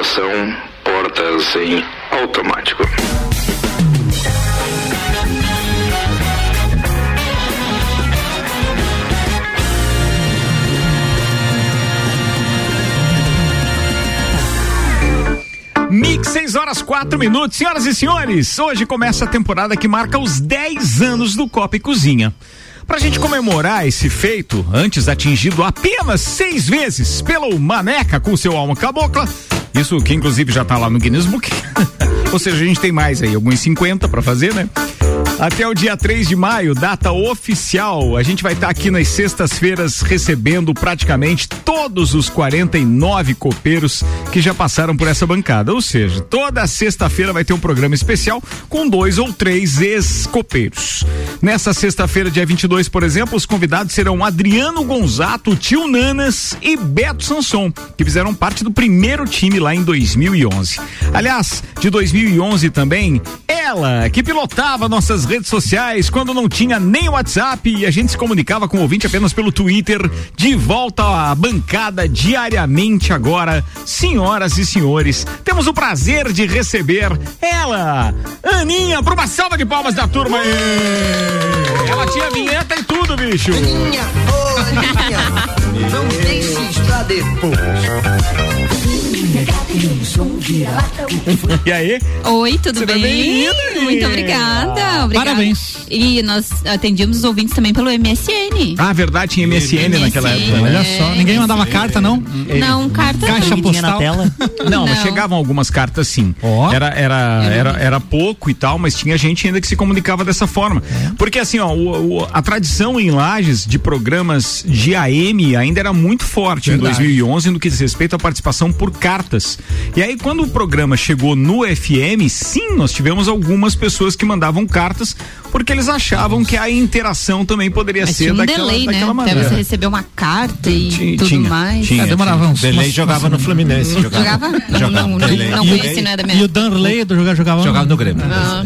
Tripulação, portas em automático. Mix 6 horas 4 minutos. Senhoras e senhores, hoje começa a temporada que marca os 10 anos do Copa e Cozinha. Pra gente comemorar esse feito, antes atingido apenas seis vezes pelo Maneca com seu alma cabocla, isso que inclusive já tá lá no Guinness Book. Ou seja, a gente tem mais aí, alguns 50 para fazer, né? Até o dia 3 de maio, data oficial, a gente vai estar tá aqui nas sextas-feiras recebendo praticamente todos os 49 copeiros que já passaram por essa bancada. Ou seja, toda sexta-feira vai ter um programa especial com dois ou três ex-copeiros. Nessa sexta-feira, dia 22, por exemplo, os convidados serão Adriano Gonzato, Tio Nanas e Beto Sanson, que fizeram parte do primeiro time lá em 2011. Aliás, de 2011 também, ela que pilotava nossas redes sociais quando não tinha nem WhatsApp e a gente se comunicava com o ouvinte apenas pelo Twitter. De volta à bancada diariamente agora, senhoras e senhores, temos o prazer de receber ela, Aninha, para uma salva de palmas da turma. Ela tinha vinheta e tudo, bicho. Aninha, oh, Aninha, não deixe estar depois. E aí? Oi, tudo bem? bem-vinda, Muito obrigada, obrigada. Parabéns. E nós atendíamos os ouvintes também pelo MSN. Ah, verdade, tinha MSN naquela época. né? Olha só, ninguém mandava carta, não? Não, carta Caixa não. postal. tela. Não, mas Não. chegavam algumas cartas sim. Ó. Era, era, era, era pouco e tal, mas tinha gente ainda que se comunicava dessa forma. É. Porque assim, ó, o- o- a tradição em Lages de programas de AM ainda era muito forte Verdade. em 2011 no que diz respeito à participação por cartas. E aí quando o programa chegou no FM, sim, nós tivemos algumas pessoas que mandavam cartas porque eles achavam que a interação também poderia Mas ser tinha um daquela, delay, né? daquela Até maneira. você receber uma carta e Tinha- tudo tinha, mais. tinha. Ah, demorava uns. Delay umas- jogava no Fluminense. Jogava? Não, Jogava, não, não, Delay. não E o- conheci, não é da minha E o Danley do jogar jogava Jogava no Grêmio. Ah.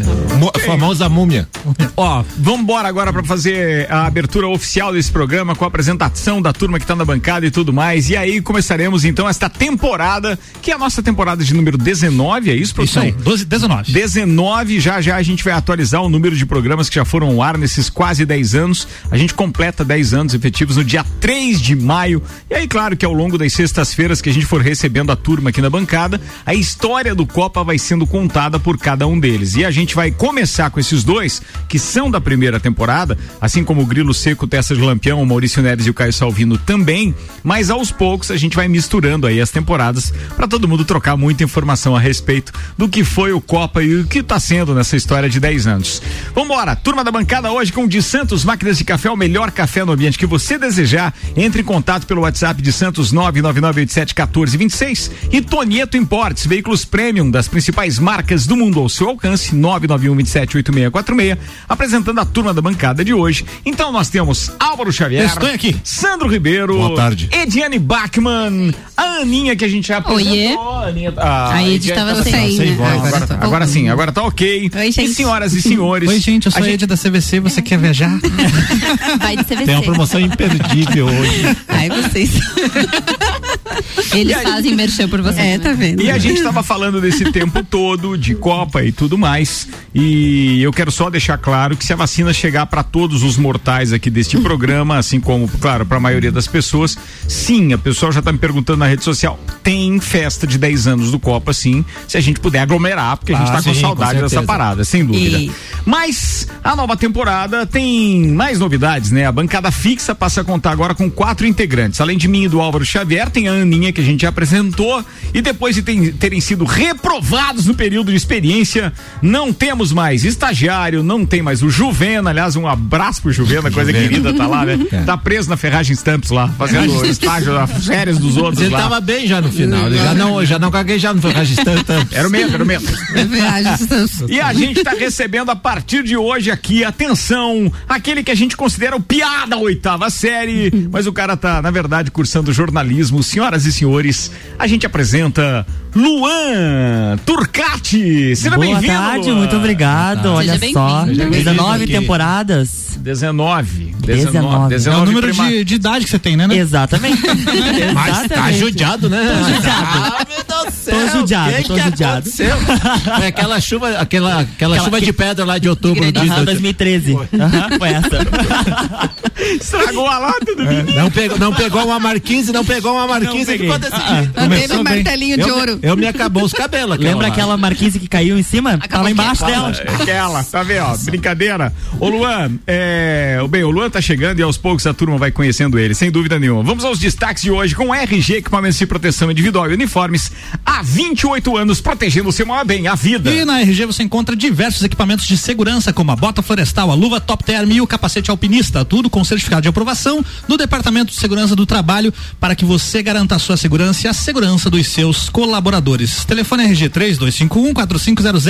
A famosa múmia. Ó, vamos embora agora para fazer a abertura oficial desse programa com a apresentação da turma que tá na bancada e tudo mais. E aí começaremos então esta temporada, que é a nossa temporada de número 19, é isso, Isso produção? aí, 12, 19. 19, já já a gente vai atualizar o número de programas que já foram ao ar nesses quase 10 anos. A gente completa 10 anos efetivos no dia 3 de maio. E aí, claro que ao longo das sextas-feiras que a gente for recebendo a turma aqui na bancada, a história do Copa vai sendo contada por cada um deles. E a gente vai começar com esses dois, que são da primeira temporada, assim como o Grilo Seco, Tessa de Lampião, o Maurício Neres e o Caio Salvino também. Mas aos poucos a gente vai misturando aí as temporadas para todo mundo trocar muita informação a respeito do que foi o Copa e o que está sendo nessa história de 10 anos. Vambora, turma da bancada hoje com o de Santos Máquinas de Café, o melhor café no ambiente que você desejar. Entre em contato pelo WhatsApp de Santos 999871426 e Tonieto Importes, veículos premium das principais marcas do mundo ao seu alcance, 991278646, apresentando a turma da bancada de hoje. Então nós temos Álvaro Xavier, Estou aqui. Sandro Ribeiro, Boa tarde. Ediane Bachmann, a Aninha que a gente já apresentou. A Aninha, ah, A Ed Ediane tava tá sem, sem voz. Agora Agora, tá. agora sim, agora tá ok. Oi, gente. E senhoras e senhores. Oi, gente, eu sou a a Ed da CVC, você quer viajar? Vai de CVC. Tem uma promoção imperdível hoje. Ai, vocês. Eles fazem merchan por vocês. É, tá vendo? E a gente estava falando desse tempo todo de Copa e tudo mais. E eu quero só deixar claro que se a vacina chegar para todos os mortais aqui deste programa, assim como, claro, para a maioria das pessoas, sim, a pessoa já está me perguntando na rede social, tem festa de 10 anos do Copa, sim, se a gente puder aglomerar, porque a gente Ah, está com sim, com saudade dessa certeza. parada, sem dúvida. E- Mas a nova temporada tem mais novidades, né? A bancada fixa passa a contar agora com quatro integrantes. Além de mim e do Álvaro Xavier, tem a Que a gente apresentou. E depois de tem- terem sido reprovados no período de experiência, não temos mais estagiário, não tem mais o Juvena. Aliás, um abraço pro Juvena, coisa Juvena. querida, tá lá, né? É. Tá preso na Ferragem Stamps lá, fazendo o estágio das férias dos outros Ele lá. tava bem já no final. Ele já não, já não gaguejava, não foi registrando tanto. Era o mesmo, era o mesmo. E a gente está recebendo a partir de hoje aqui, atenção, aquele que a gente considera o piada oitava série, mas o cara tá, na verdade, cursando jornalismo. Senhoras e senhores, a gente apresenta Luan Turcati. Seja Boa bem-vindo. tarde, Luan. muito obrigado. Olha Seja só, bem-vindo. 19 Aqui. temporadas. 19. 19. 19 É o número de, de idade que você tem, né? né? Exatamente. Mas tá Exatamente. judiado, né? Tô judiado. Ah, meu Deus do céu. Tô judiado, Que tô que judiado. aconteceu? É aquela chuva, aquela, aquela, chuva de pedra lá de outubro. De de- Aham, de- 2013. Aham, foi essa. Estragou a lata do menino. Não pegou, não pegou uma marquise, não pegou uma marquise, peguei. ficou desse Ah, jeito. Um bem. martelinho de Eu, ouro. eu me acabou os cabelos. Lembra lá. aquela marquise que caiu em cima? Tava embaixo dela. Aquela, tá vendo? ó, Brincadeira. Ô Luan, é, bem, o Luan tá chegando e aos poucos a turma vai conhecendo ele, sem dúvida nenhuma. Vamos aos destaques de hoje com RG Equipamentos de Proteção Individual e Uniformes há 28 anos protegendo o seu maior bem, a vida. E na RG você encontra diversos equipamentos de segurança, como a bota florestal, a luva top term e o capacete alpinista, tudo com certificado de aprovação do Departamento de Segurança do Trabalho para que você garanta a sua segurança e a segurança dos seus colaboradores. Telefone RG 3251 4500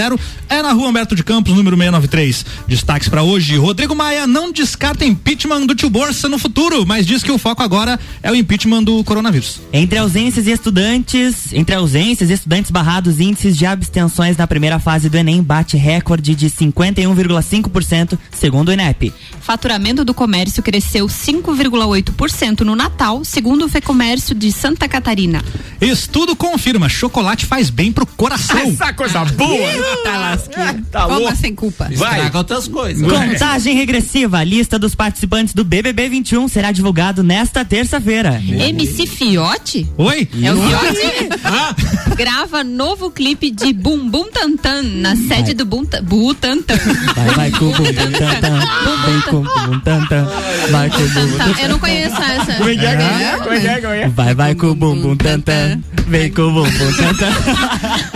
é na Rua Humberto de Campos, número 693. Destaques para hoje: Rodrigo Maia não descarta impeachment do tio Borsa no futuro, mas diz que o foco agora é o impeachment do coronavírus. Entre ausências e estudantes, entre ausências e estudantes barrados, índices de abstenções na primeira fase do Enem bate recorde de 51,5%, segundo o INEP. Faturamento do comércio cresceu 5,8% no Natal, segundo o Fecomércio de Santa Catarina. Estudo confirma: chocolate faz bem pro coração. Essa coisa boa. Tá lasqueiro. Tá Coma sem culpa. Vai. Estraga outras coisas. Contagem regressiva, a lista dos participantes do BBB 21 será divulgado nesta terça-feira. MC Fiote? Oi? É o Fiote? Grava novo clipe de Bum Bum Tantan na sede do Bum Ta- Butantan. Vai, vai com o bum bum tan tan, vem com o bum tan tan, vai com o bum Tantan. Eu não conheço essa. Como é que é? Vai, vai com o bum bum tan tan, vem com o bum bum tan tan.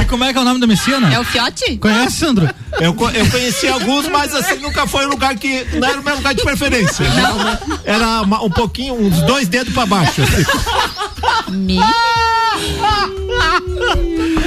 E como é que é o nome da Messina? É o Fiote? Conhece, Sandro? Eu, eu conheci alguns, mas assim, nunca foi um lugar que. Não era o meu lugar de preferência. Era, era uma- um pouquinho, uns dois dedos pra baixo. assim. Me...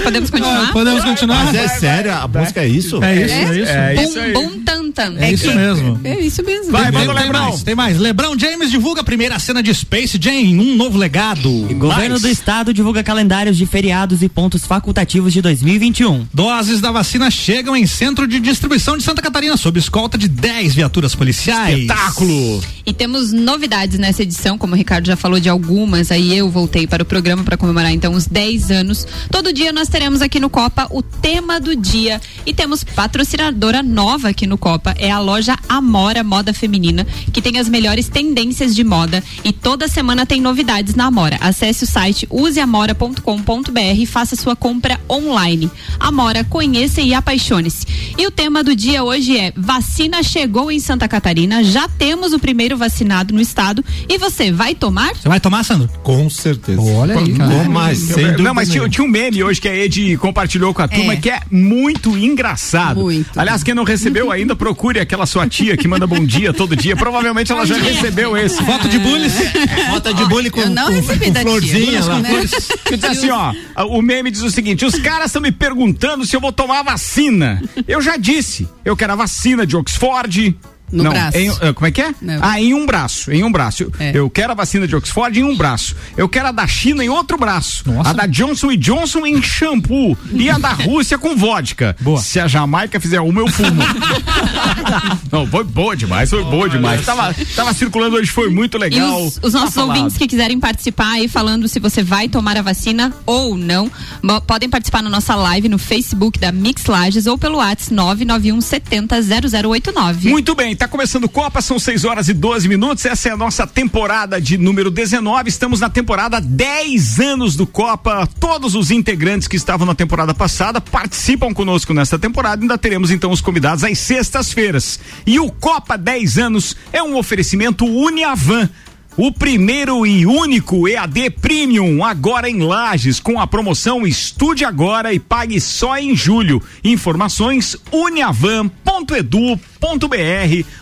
Podemos continuar? Podemos continuar? Mas é sério, a música é isso? É isso, é, isso. É isso aí. Bum Bum Tantan. É isso mesmo. É isso mesmo. Vai, Tem, manda o tem Lebrão. mais, tem mais. Lebron James divulga a primeira cena de Space Jam, um novo legado. Governo Mais. do Estado divulga calendários de feriados e pontos facultativos de 2021. Doses da vacina chegam em centro de distribuição de Santa Catarina, sob escolta de 10 viaturas policiais. Espetáculo. E temos novidades nessa edição, como o Ricardo já falou de algumas, aí eu voltei para o programa para comemorar então os 10 anos. Todo dia nós teremos aqui no Copa o tema do dia e temos patrocinadora nova aqui no Copa, é a loja Amora Moda Feminina, que tem as melhores tendências de moda e toda semana tem novidades na Amora. Acesse o site useamora.com.br e faça sua compra online. Amora, conheça e apaixone-se. E o tema do dia hoje é vacina chegou em Santa Catarina, já temos o primeiro vacinado no estado e você vai tomar? Você vai tomar, Sandro? Com certeza. Olha aí, cara. Bom, mas sem dúvida Não, mas tinha, tinha um meme hoje que a Ed compartilhou com a turma É. que é muito engraçado. Muito. Aliás, quem não recebeu ainda, procure aquela sua tia que manda bom dia todo dia. Provavelmente ela já recebeu esse. Foto de bullies. Bota de bullying com, Eu não com, recebi com da florzinha lá. Né? Que diz assim, ó, o meme diz o seguinte: os caras estão me perguntando se eu vou tomar a vacina. Eu já disse, eu quero a vacina de Oxford. No não, braço. em- ah, como é que é? Não. Ah, em um braço, em um braço. É. Eu quero a vacina de Oxford em um braço. Eu quero a da China em outro braço. Nossa. A da Johnson Johnson em shampoo. E a da Rússia com vodka. Boa. Se a Jamaica fizer uma, eu fumo. não, foi boa demais, foi boa demais. Tava, tava circulando hoje, foi muito E legal. os, os nossos Tá ouvintes que quiserem participar aí falando se você vai tomar a vacina ou não, podem participar na nossa live no Facebook da Mix Lages ou pelo WhatsApp 991 70 0089. Muito bem, tá começando Copa, são 6 horas e 12 minutos. Essa é a nossa temporada de número 19. Estamos na temporada 10 anos do Copa. Todos os integrantes que estavam na temporada passada participam conosco nesta temporada. Ainda teremos então os convidados às sextas-feiras. E o Copa 10 anos é um oferecimento Uniavan. O primeiro e único EAD Premium, agora em Lages, com a promoção Estude Agora e Pague só em julho. Informações uniavan.edu.br.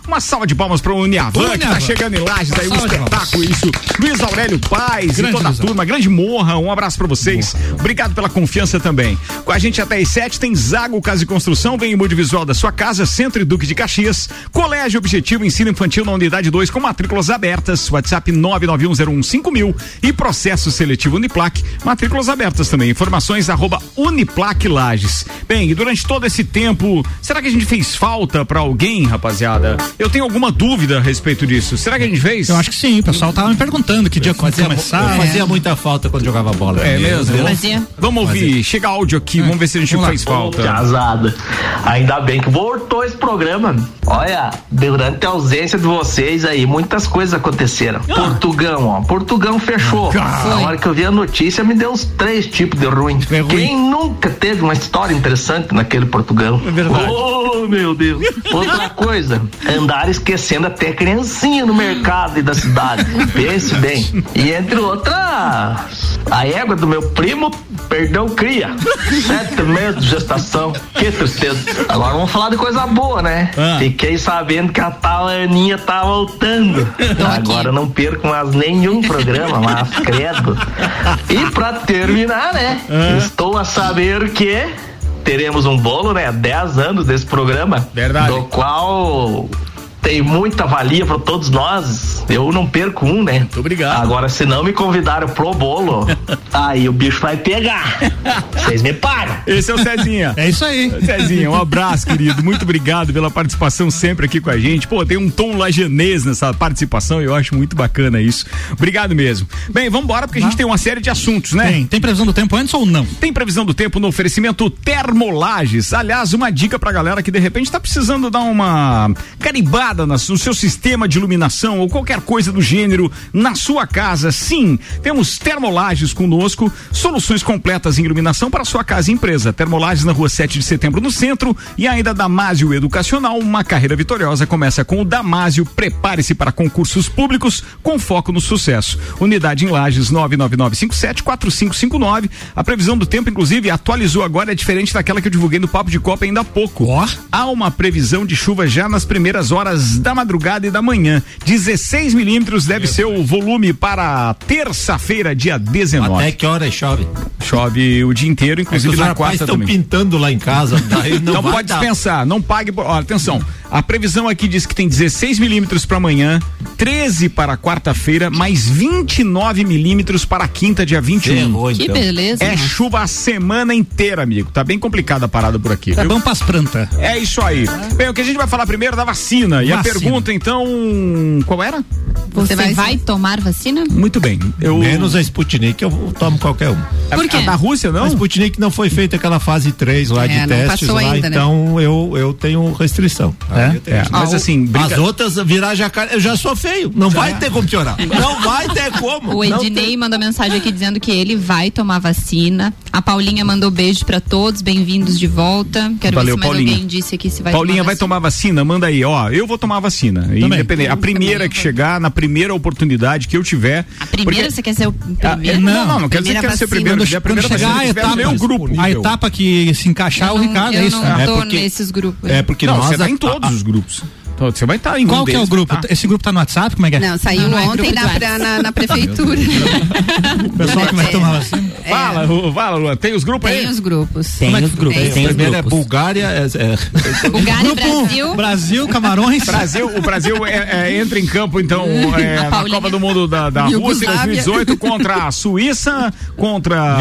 Uma salva de palmas para o Uniavan, que tá chegando em Lages aí, um espetáculo isso. Luiz Aurélio Paz e Grande toda a Luizão. turma, grande morra, um abraço para vocês. Obrigado pela confiança também. Com a gente até às sete tem Zago Casa e Construção, vem em visual da sua casa, Centro e Duque de Caxias, Colégio Objetivo Ensino Infantil na Unidade 2 com matrículas abertas, WhatsApp 991015000 e processo seletivo Uniplac, matrículas abertas também. Informações arroba Uniplac Lages. Bem, e durante todo esse tempo, será que a gente fez falta para alguém bem, rapaziada. Eu tenho alguma dúvida a respeito disso. Será que a gente fez? Eu acho que sim, o pessoal tava me perguntando que dia Fazia, começar. eu fazia muita falta quando jogava bola. É mesmo? Fazia. Vamos ouvir. Chega áudio aqui, vamos ver se a gente Vamos lá. fez falta. Casada. Ainda bem que voltou esse programa. Olha, durante a ausência de vocês aí, muitas coisas aconteceram. Portugão, ó. Portugão fechou. Na hora que eu vi a notícia, me deu uns três tipos de ruim. É ruim. Quem nunca teve uma história interessante naquele Portugão? É verdade. Oh, meu Deus. Outra coisa, andar esquecendo até criancinha no mercado e da cidade. Pense bem. E entre outras, a égua do meu primo perdeu cria. Sete meses de gestação. Que tristeza. Agora vamos falar de coisa boa, né? Ah. Fiquei sabendo que a tal Aninha tá voltando. Agora não perco mais nenhum programa, mas credo. E pra terminar, né? Estou a saber que teremos um bolo, né? 10 anos desse programa. Verdade. Do qual tem muita valia para todos nós. Eu não perco um, né? Muito obrigado. Agora, se não me convidaram pro bolo, aí o bicho vai pegar. Vocês me pagam. Esse é o Cezinha. É isso aí. Cezinha, um abraço, querido. Muito obrigado pela participação sempre aqui com a gente. Pô, tem um tom lajanês nessa participação e eu acho muito bacana isso. Obrigado mesmo. Bem, vamos embora porque a gente tem uma série de assuntos, né? Tem, tem previsão do tempo antes ou não? Tem previsão do tempo no oferecimento Termolages. Aliás, uma dica pra galera que de repente tá precisando dar uma caribada no seu sistema de iluminação ou qualquer coisa do gênero na sua casa. Sim, temos Termolages conosco, soluções completas em iluminação para sua casa e empresa. Termolages na rua 7 de setembro no centro e ainda Damásio Educacional. Uma carreira vitoriosa começa com o Damásio. Prepare-se para concursos públicos com foco no sucesso. Unidade em Lages 999574559. A previsão do tempo, inclusive, atualizou agora, é diferente daquela que eu divulguei no Papo de Copa ainda há pouco. Ó. Há uma previsão de chuva já nas primeiras horas da madrugada e da manhã. 16 milímetros deve ser o volume para terça-feira, dia 19. Até que hora chove? Chove o dia inteiro, É que inclusive os na quarta estão também. pintando lá em casa. Daí não, Não, pode dar. dispensar, não pague. Ó, atenção, a previsão aqui diz que tem 16 milímetros para amanhã, 13 para quarta-feira, mais 29 milímetros para quinta, dia 21. Ferrou, Que então. beleza. É chuva a semana inteira, amigo. Tá bem complicada a parada por aqui. É viu? bom pras plantas. É isso aí. Bem, o que a gente vai falar primeiro é da vacina. E a pergunta, então, qual era? Você vai, tomar vacina? Muito bem. Eu... Menos a Sputnik, eu tomo qualquer um. Por quê? A da Rússia, não? A Sputnik não foi feita aquela fase 3 lá É, de não testes lá, ainda, né? então eu, eu tenho restrição. Aí eu tenho É, mas assim, brinca- As outras virar jacaré, eu já sou feio. Não vai ter como piorar. Não vai ter como. O Ednei tem- mandou mensagem aqui dizendo que ele vai tomar vacina. A Paulinha mandou beijo pra todos, bem-vindos de volta. Quero Valeu, ver se mais Paulinha. alguém disse aqui se vai Paulinha tomar vai vacina. tomar vacina, manda aí, ó. Eu vou tomar vacina. Independente. A primeira que chegar, na primeira oportunidade que eu tiver. A primeira, porque- você quer ser o Ah, primeiro? não, não, não quer dizer que Primeira quero ser primeiro. Quando, quiser a quando primeira chegar a etapa, meu grupo. a etapa que se encaixar Eu o não- Ricardo, eu é isso? não É porque- nesses grupos. É porque Não, nós você tá a- em todos a- os grupos. Você vai estar em Qual um que é o deles, grupo? tá? Esse grupo tá no WhatsApp? Como é que é? Não, saiu Não, não é ontem grupo na, pra- na, na prefeitura. O pessoal que vai tomar vacina. Fala, Lu, fala, Luan. Tem os grupos aí? Tem os grupos. Tem os grupos, Tem. tem os primeiro é grupos. Bulgária, é, é- Bulgária, Grupo Brasil. Brasil, Camarões. Brasil, o Brasil é- é, entra em campo, então, é, na. Copa do Mundo da, da Rússia em Iugoslávia. 2018 contra a Suíça, contra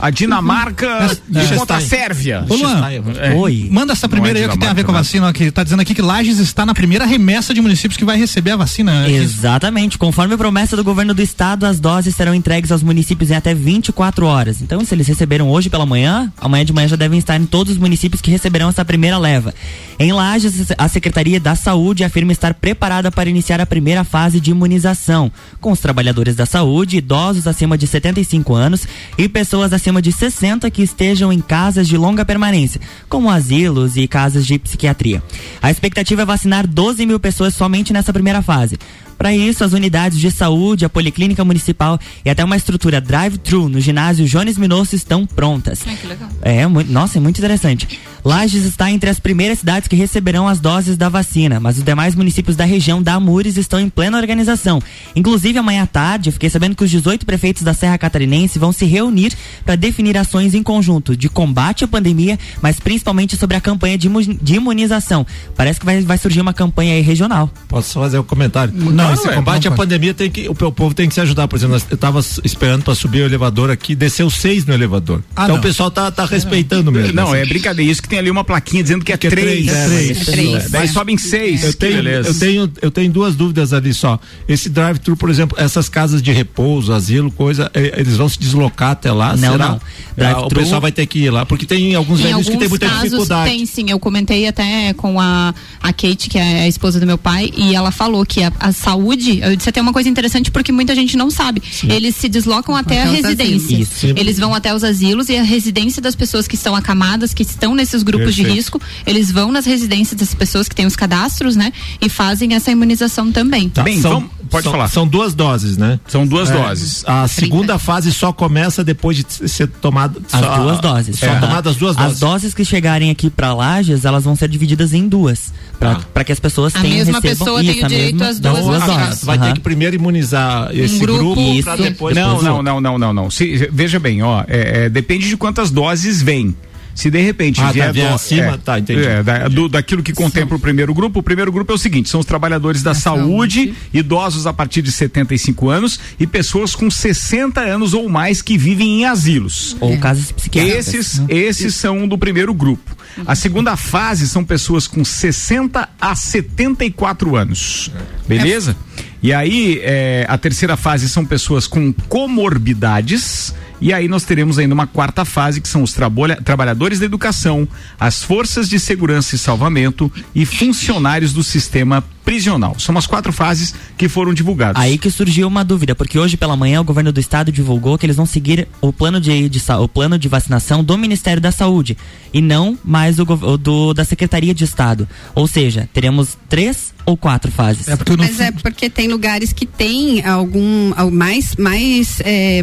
a Dinamarca e Liechtenstein. contra a Sérvia. Ô, Luan, É. Oi. Manda essa primeira é aí que tem a ver com a vacina, que tá dizendo aqui que Lages está na primeira remessa de municípios que vai receber a vacina. Exatamente. Conforme a promessa do governo do estado, as doses serão entregues aos municípios em até 24 horas. Então, se eles receberam hoje pela manhã, amanhã de manhã já devem estar em todos os municípios que receberão essa primeira leva. Em Lages, a Secretaria da Saúde afirma estar preparada para iniciar a primeira fase de imunização, com os trabalhadores da saúde, idosos acima de 75 anos e pessoas acima de 60 que estejam em casas de longa permanência, como asilos e casas de psiquiatria. A expectativa é vacinar 12 mil pessoas somente nessa primeira fase. Para isso, as unidades de saúde, a Policlínica Municipal e até uma estrutura drive-thru no ginásio Jones Minosso estão prontas. Ai, que legal. É, mu- nossa, é muito interessante. Lages está entre as primeiras cidades que receberão as doses da vacina, mas os demais municípios da região da Amures estão em plena organização. Inclusive, amanhã à tarde, eu fiquei sabendo que os 18 prefeitos da Serra Catarinense vão se reunir para definir ações em conjunto de combate à pandemia, mas principalmente sobre a campanha de, imu- de imunização. Parece que vai, vai surgir uma campanha aí regional. Posso fazer um comentário? Não. Não, esse é. combate à pandemia tem que o, o povo tem que se ajudar. Por exemplo, eu tava s- esperando para subir o elevador aqui, desceu seis no elevador. Ah, então não. o pessoal tá, tá respeitando mesmo. Não, assim. é brincadeira. Isso que tem ali uma plaquinha dizendo que é Que é três. três, é, três. mas- três. Daí sobem seis. Eu tenho, beleza. eu, tenho, eu tenho duas dúvidas ali só. Esse drive-thru, por exemplo, essas casas de repouso, asilo, coisa, eh, eles vão se deslocar até lá? Não, será? não. Ah, o pessoal vai ter que ir lá, porque tem alguns Em velhos alguns que tem muita casos dificuldade. tem sim, eu comentei até com a, a Kate, que é a esposa do meu pai, e ela falou que a, a saúde, eu disse até uma coisa interessante porque muita gente não sabe. Eles se deslocam até, a os residência. Sim. Eles vão até os asilos e a residência das pessoas que estão acamadas, que estão nesses grupos de Perfeito. risco, eles vão nas residências das pessoas que têm os cadastros, né? E fazem essa imunização também. Tá, Bem, são, vamos- pode são- falar. São duas doses, né? São duas É, doses. A segunda fase só começa depois de ser tomada. As só- duas doses. Só Aham. tomadas as duas As doses. doses que chegarem aqui pra Lages, elas vão ser divididas em duas. Ah. pra que as pessoas A tenham mesma recebam pessoa tem isso, o a direito mesma às duas duas doses. Vai ter Aham. que primeiro imunizar esse grupo, grupo, pra depois. Não, o não, não, não, não, não. Se- veja bem, ó, é, é, depende de quantas doses vem. Se de repente Ah, tá, vier, vier do- acima, é, tá, entendi. é, da- do- daquilo que contempla o primeiro grupo, o primeiro grupo é o seguinte: são os trabalhadores da saúde, idosos a partir de 75 anos e pessoas com 60 anos ou mais que vivem em asilos. Ou casos psiquiátricos. Esses, esses são do primeiro grupo. A segunda fase são pessoas com 60 a 74 anos. Beleza? E aí, é, a terceira fase são pessoas com comorbidades. E aí nós teremos ainda uma quarta fase, que são os trabalha- trabalhadores da educação, as forças de segurança e salvamento e funcionários do sistema prisional. São as quatro fases que foram divulgadas. Aí que surgiu uma dúvida, porque hoje pela manhã o governo do estado divulgou que eles vão seguir o plano de, de o plano de vacinação do Ministério da Saúde e não mais o, o do da Secretaria de Estado. Ou seja, teremos três ou quatro fases. É Mas é porque tem lugares que tem algum al- mais mais é,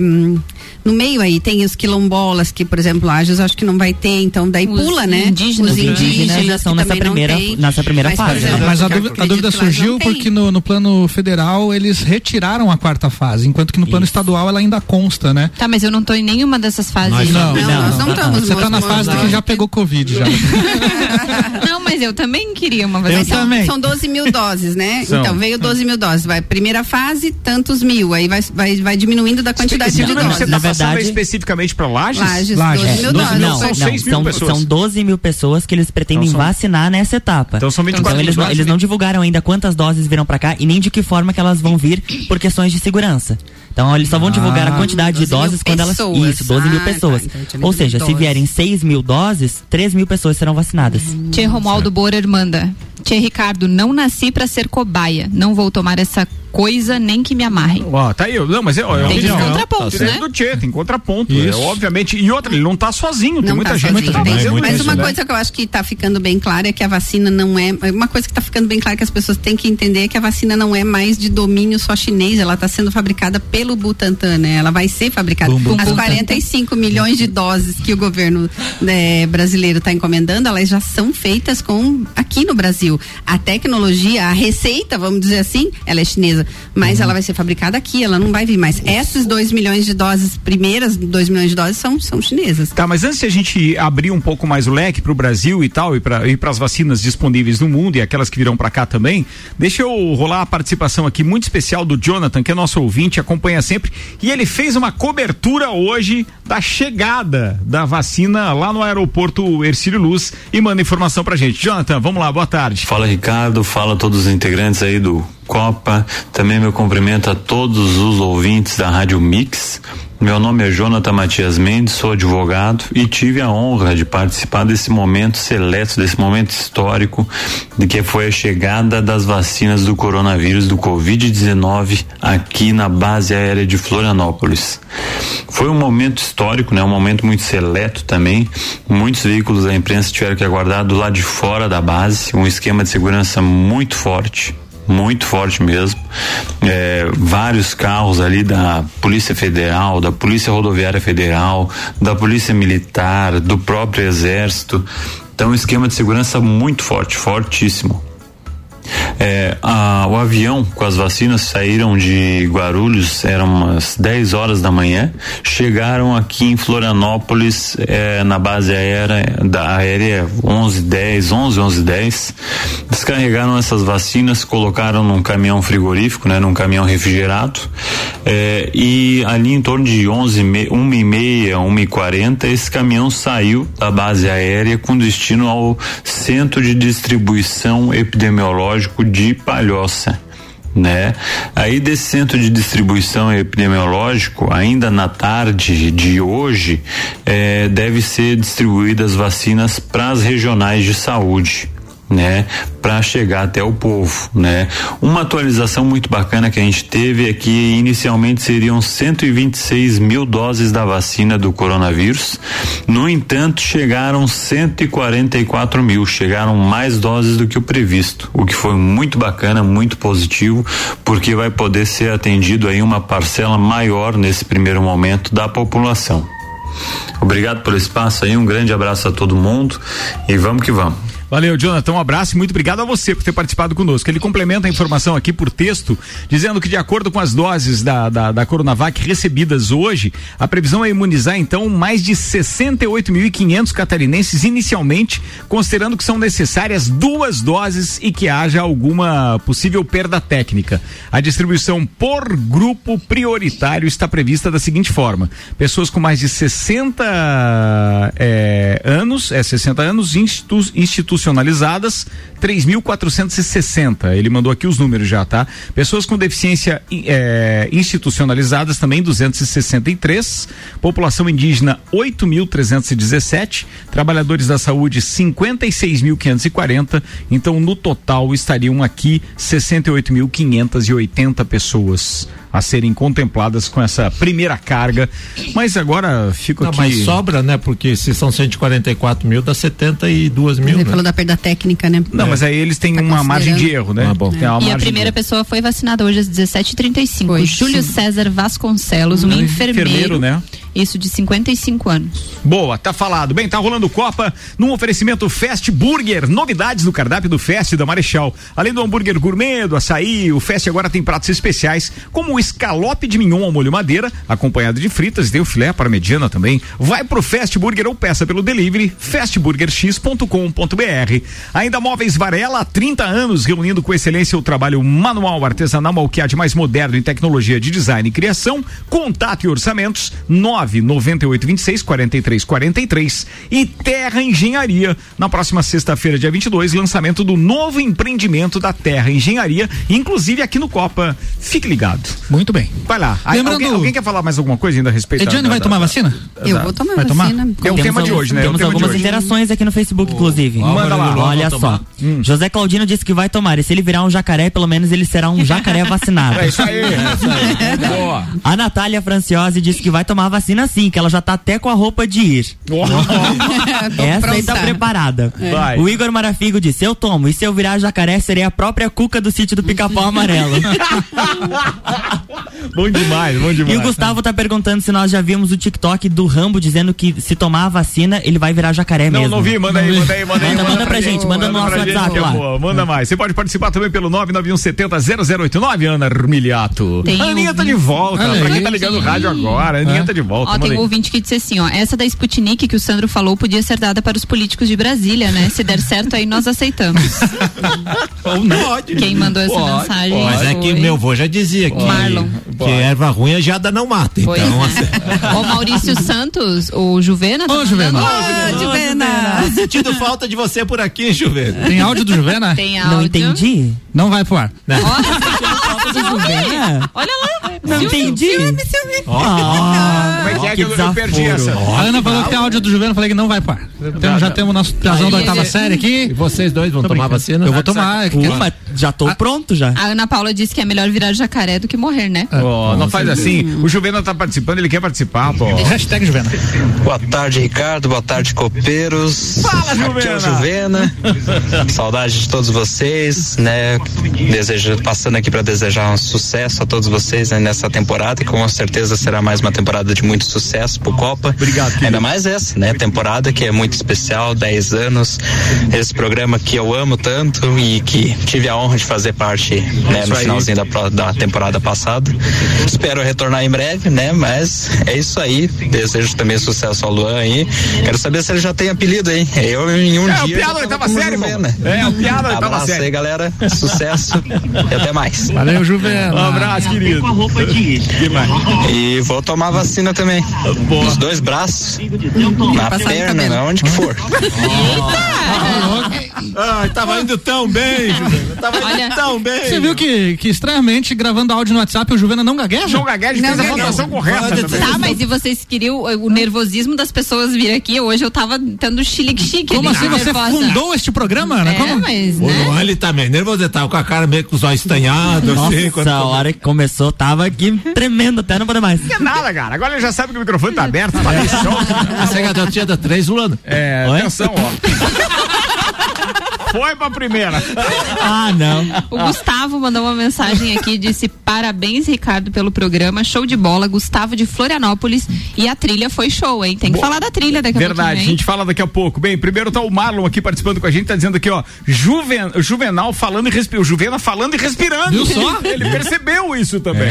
no meio aí tem os quilombolas que por exemplo Lages acho que não vai ter então daí Os pula né indígenas. os indígenas já são nessa não primeira- tem. nessa primeira Mas, fase. exemplo, mas a eu dúvida, a dúvida não surgiu porque no, no plano federal eles retiraram a quarta fase, enquanto que no plano Isso. estadual ela ainda consta, né? Tá, mas eu não tô em nenhuma dessas fases. Nós Não, não, nós não estamos Você tá na fase que já pegou Covid já. Não, mas eu também queria uma Eu vacina. São, também. são 12 mil doses, né? São. Então veio 12 mil doses. Vai primeira fase, tantos mil. Aí vai, vai, vai diminuindo da quantidade de que doses. Passando verdade- é especificamente para Lages? Lages, Lages. 12 mil É, 12 doses. não, são não, seis mil são, pessoas. são 12 mil pessoas que eles pretendem Então são- vacinar nessa etapa. Então são 24 Então eles, mil não, eles não divulgaram ainda quantas doses virão pra cá e nem de que forma que elas vão vir por questões de segurança. Então eles só vão divulgar a quantidade de 12 mil doses quando elas. pessoas. Isso, 12 mil Ah, tá. pessoas. Então eu tinha Ou seja, se vierem 6 mil doses, 3 mil pessoas serão vacinadas. Tia Romualdo Borer manda. Tia Ricardo, não nasci pra ser cobaia. Não vou tomar essa coisa nem que me amarrem. Ó, tá aí. Não, mas é, ó, é Tem opinião. contrapontos, Direito né? do Tchê, tem contraponto. Isso. É, obviamente. E outra, ele não tá sozinho. Tem Não muita tá gente sozinho, que tá tem- fazendo Mas isso, uma né? coisa que eu acho que tá ficando bem clara é que a vacina não é. Uma coisa que tá ficando bem clara que as pessoas têm que entender é que a vacina não é mais de domínio só chinês, ela tá sendo fabricada pelo Butantan, né? Ela vai ser fabricada. Bum, bum, As bum. 45 milhões de doses que o governo né, brasileiro está encomendando, elas já são feitas com aqui no Brasil. A tecnologia, a receita, vamos dizer assim, ela é chinesa, mas ela vai ser fabricada aqui, ela não vai vir mais. Essas 2 milhões de doses, primeiras 2 milhões de doses, são, são chinesas. Tá, mas antes de a gente abrir um pouco mais o leque para o Brasil e tal, e para e as vacinas disponíveis no mundo e aquelas que virão para cá também, deixa eu rolar a participação aqui muito especial do Jonathan, que é nosso ouvinte, acompanha sempre, e ele fez uma cobertura hoje da chegada da vacina lá no aeroporto Ercílio Luz e manda informação pra gente. Jonathan, vamos lá, boa tarde. Fala Ricardo, fala todos os integrantes aí do Copa. Também meu cumprimento a todos os ouvintes da Rádio Mix. Meu nome é Jonathan Matias Mendes, sou advogado e tive a honra de participar desse momento seleto, desse momento histórico, de que foi a chegada das vacinas do coronavírus, do Covid-19, aqui na base aérea de Florianópolis. Foi um momento histórico, né? Um momento muito seleto também. Muitos veículos da imprensa tiveram que aguardar do lado de fora da base, um esquema de segurança muito forte muito forte mesmo. É, vários carros ali da Polícia Federal, da Polícia Rodoviária Federal, da Polícia Militar, do próprio Exército. Então, um esquema de segurança muito forte, fortíssimo. É, a- o avião com as vacinas saíram de Guarulhos, eram umas 10 horas da manhã, chegaram aqui em Florianópolis, é, na base aérea, da aérea 11 10, 11 11 10, descarregaram essas vacinas, colocaram num caminhão frigorífico, né, num caminhão refrigerado, é, e ali em torno de 11 me- 1 e meia, 1 e 40, esse caminhão saiu da base aérea com destino ao Centro de Distribuição Epidemiológico de Palhoça né? Aí desse centro de distribuição epidemiológico, ainda na tarde de hoje, eh, deve ser distribuídas vacinas para as regionais de saúde. Né, para chegar até o povo, né? Uma atualização muito bacana que a gente teve é que inicialmente seriam 126 mil doses da vacina do coronavírus. No entanto, chegaram 144 mil, chegaram mais doses do que o previsto, o que foi muito bacana, muito positivo, porque vai poder ser atendido aí uma parcela maior nesse primeiro momento da população. Obrigado pelo espaço aí, um grande abraço a todo mundo e vamos que vamos. Valeu, Jonathan. Um abraço e muito obrigado a você por ter participado conosco. Ele complementa a informação aqui por texto, dizendo que, de acordo com as doses da, da, da Coronavac recebidas hoje, a previsão é imunizar, então, mais de 68.500 catarinenses inicialmente, considerando que são necessárias duas doses e que haja alguma possível perda técnica. A distribuição por grupo prioritário está prevista da seguinte forma: pessoas com mais de 60 é, anos, é 60 anos, institu institucionalizadas, 3.460. Ele mandou aqui os números já, tá? Pessoas com deficiência é, institucionalizadas também 263. População indígena 8.317. Trabalhadores da saúde 56.540. Então, no total, estariam aqui 68.580 pessoas a serem contempladas com essa primeira carga. Mas agora fico Não, aqui. mas sobra, né? Porque se são 144 mil, dá 72 mil. Ele né? falou da perda técnica, né? Não, mas aí eles têm Tá uma margem de erro, né? Ah, bom. Tem uma E a primeira de- pessoa foi vacinada hoje às 17h35. Foi, Júlio sim. César Vasconcelos, um Hum, enfermeiro. enfermeiro, né? Isso de 55 anos. Boa, tá falado. Bem, tá rolando Copa num oferecimento Fast Burger. Novidades do cardápio do Fast da Marechal. Além do hambúrguer gourmet, do açaí, o Fast agora tem pratos especiais, como o escalope de mignon ao molho madeira, acompanhado de fritas, e tem o filé para mediana também. Vai pro Fast Burger ou peça pelo delivery fastburgerx.com.br. Ainda Móveis Varela, há 30 anos, reunindo com excelência o trabalho manual artesanal o que há de mais moderno em tecnologia de design e criação. Contato e orçamentos 99826 4343 e Terra Engenharia. Na próxima sexta-feira, dia 22, lançamento do novo empreendimento da Terra Engenharia, inclusive aqui no Copa. Fique ligado. Muito bem. Vai lá. Aí, Lembrando- alguém, alguém quer falar mais alguma coisa ainda a respeito? da- Ediane da- vai da- tomar vacina? Eu vou tomar Vai tomar? vacina. É o Temos tema de hoje, né? É Temos algumas interações aqui no Facebook, inclusive. Manda lá. Olha só. tomar. José Claudino disse que vai tomar. E se ele virar um jacaré, pelo menos ele será um jacaré vacinado. É isso aí. Boa. A Natália Franciose disse que vai tomar a vacina sim, que ela já tá até com a roupa de ir. Essa aí tá preparada. Vai. O Igor Marafigo disse: Eu tomo. E se eu virar jacaré, serei a própria cuca do sítio do pica-pau amarelo. bom demais, bom demais. E o Gustavo tá perguntando se nós já vimos o TikTok do Rambo dizendo que se tomar a vacina, ele vai virar jacaré Não, mesmo. não vi, manda aí, manda aí, manda aí. Manda, manda pra gente, manda no nosso gente, WhatsApp que é lá. boa. Manda mais. Você pode participar também pelo 991700089, Ana Armiliato. Tem A Aninha tá de volta. Pra quem tá ligando o rádio agora, a Aninha tá de volta. Ó, manda tem um ouvinte que disse assim, ó, essa da Sputnik que o Sandro falou podia ser dada para os políticos de Brasília, né? Se der certo, aí nós aceitamos. Ou não. Pode. Quem mandou essa Pode, mensagem Mas é que meu avô já dizia que, Marlon. que erva ruim a jada não mata. Foi. Então, assim, O Maurício Santos, o Juvena, tá Ô, Juvena. mandando? Ah, Juvena. sentindo falta de você por aqui, Juventus. Tem áudio do Juvena? Tem áudio. Não entendi. Não vai pro ar. Juvena? Olha lá. Não entendi. Ah, Como é que é que eu- eu perdi essa? A Ana falou que tem áudio do Juvena, eu falei que não vai pro ar. Temos- já temos o nosso piazão da oitava série E aqui. vocês dois vão tomar vacina? Eu vou tomar. é que- mas já tô pronto já. A Ana Paula disse que é melhor virar jacaré do que morrer, né? Pô. Não faz assim. O Juvena tá participando, ele quer participar, pô. Hashtag Juvena. Boa tarde, Ricardo. Boa tarde, copeiros. Fala, Aqui é o Juvena. Saudade de todos vocês, né? Desejo, passando aqui para desejar um sucesso a todos vocês né, nessa temporada, e com certeza será mais uma temporada de muito sucesso pro Copa. Obrigado. Ainda mais essa, né? Temporada que é muito especial, 10 anos. Esse programa que eu amo tanto e que tive a honra de fazer parte, né, no finalzinho da, da temporada passada. Espero retornar em breve, né? Mas é isso aí. Desejo também sucesso ao Luan aí. Quero saber se ele já tem apelido, hein? Eu em um É, o dia. piada já oitava como série, Juvena. É, o piada oitava Abraço série. aí, galera. Sucesso e até mais. Valeu, Juvena. Um abraço, querido. E vou tomar vacina também. Nos dois braços, na perna, na onde que for. Ai, tava indo tão bem, Juvena. Tava Olha, indo tão bem. Você viu que, que estranhamente, gravando áudio no WhatsApp, o Juvena não gagueja? João Gaguete Não, fez a não, votação não. correta também. Tá, mas e vocês queriam o o nervosismo das pessoas vir aqui? Hoje eu tava tendo chilique-chique. Como assim você nervosa. fundou este programa, Ana? É, Como? mas, O né? Luan, ele também nervoso, ele tava com a cara meio com os olhos estanhados, assim. Nossa, quando- a hora que começou, tava aqui tremendo até não poder mais. Não é nada, cara. Agora ele já sabe que o microfone tá aberto, tá. Você é garotinha da três, Luana. É, atenção, ó. Foi pra primeira. Ah, não. O Gustavo mandou uma mensagem aqui, disse parabéns, Ricardo, pelo programa, show de bola, Gustavo de Florianópolis e a trilha foi show, hein? Tem que falar da trilha daqui a Verdade, a gente fala daqui a pouco. Bem, primeiro tá o Marlon aqui participando com a gente, tá dizendo aqui, ó, Juven, Juvenal falando e respirando, Juvena falando e respirando. Viu só? Ele percebeu isso também.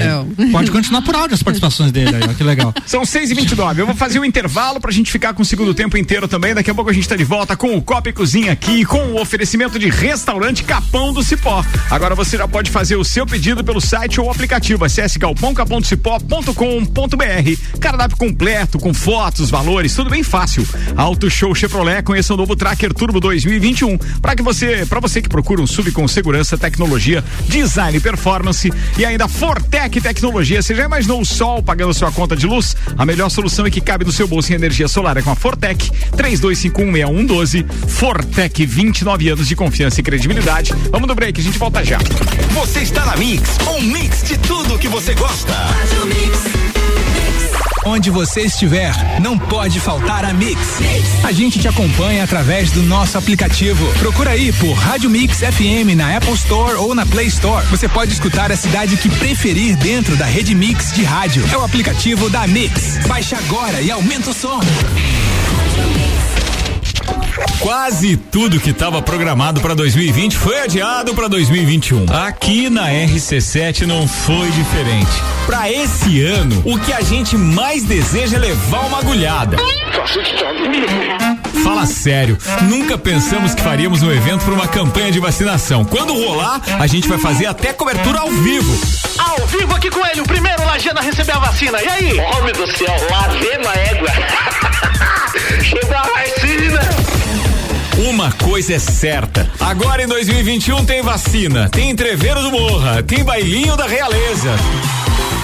Pode continuar por áudio as participações dele aí, ó, que legal. São 6 e 29 Eu vou fazer um intervalo pra gente ficar com o segundo tempo inteiro também. Daqui a pouco a gente tá de volta com o Copa e Cozinha aqui, com o oferecimento de restaurante Capão do Cipó. Agora você já pode fazer o seu pedido pelo site ou aplicativo. Acesse galpãocapondocipó.com.br. Cardápio completo, com fotos, valores, tudo bem fácil. Auto Show Chevrolet, conheça o novo Tracker Turbo 2021. Para que você, para você que procura um sub com segurança, tecnologia, design performance e ainda Fortec Tecnologia. Você já imaginou o sol pagando sua conta de luz? A melhor solução é que cabe no seu bolso em energia solar é com a Fortec 32516112. Fortec 29 anos de confiança e credibilidade. Vamos do break, a gente volta já. Você está na Mix, um mix de tudo que você gosta. Onde você estiver, não pode faltar a Mix. A gente te acompanha através do nosso aplicativo. Procura aí por Rádio Mix FM na Apple Store ou na Play Store. Você pode escutar a cidade que preferir dentro da rede Mix de rádio. É o aplicativo da Mix. Baixe agora e aumenta o som. Quase tudo que estava programado para 2020 foi adiado para 2021. Aqui na RC7 não foi diferente. Para esse ano, o que a gente mais deseja é levar uma agulhada. Fala sério, nunca pensamos que faríamos um evento para uma campanha de vacinação. Quando rolar, a gente vai fazer até cobertura ao vivo. Ao vivo aqui com ele, o primeiro Lajana a receber a vacina. E aí? Homem do céu, lá vem a égua. Chegou a. Uma coisa é certa. Agora em 2021 tem vacina, tem entreveiro do Morra, tem bailinho da realeza.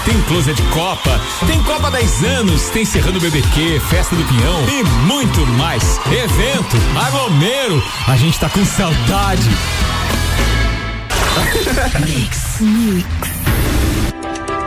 Tem closet de Copa, tem Copa 10 anos, tem Serrano BBQ, Festa do Pinhão e muito mais. Evento, aglomero, a gente tá com saudade.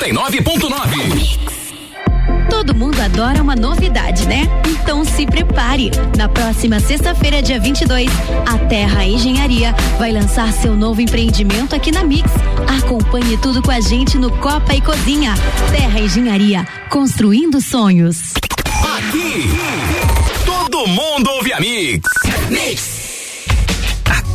99.9. Todo mundo adora uma novidade, né? Então se prepare. Na próxima sexta-feira, dia 22, a Terra Engenharia vai lançar seu novo empreendimento aqui na Mix. Acompanhe tudo com a gente no Copa e Cozinha. Terra Engenharia, construindo sonhos. Aqui, todo mundo ouve a Mix. Mix.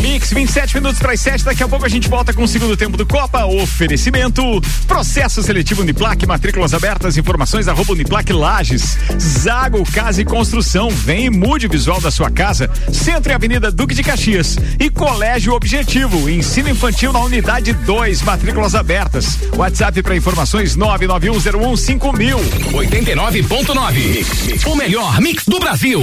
Mix, 27 minutos para as 7. Daqui a pouco a gente volta com o segundo tempo do Copa. Oferecimento: Processo Seletivo Uniplac, matrículas abertas, informações arroba Uniplac Lages. Zago Casa e Construção. Vem e mude o visual da sua casa. Centro e Avenida Duque de Caxias. E Colégio Objetivo. Ensino infantil na unidade 2, matrículas abertas. WhatsApp para informações 991015000. 89.9. O melhor mix do Brasil.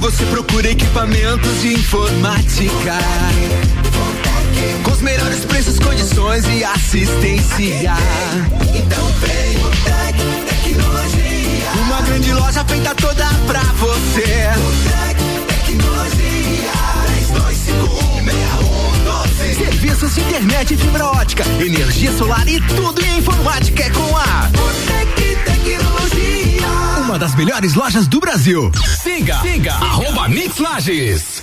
Você procura equipamentos de informática, com os melhores preços, condições e assistência, então vem o Tec Tecnologia. Uma grande loja feita toda pra você. O Tec Tecnologia. 32516112. Serviços de internet fibra ótica, energia solar e tudo em informática é com das melhores lojas do Brasil. Siga, siga, arroba Mix Lages.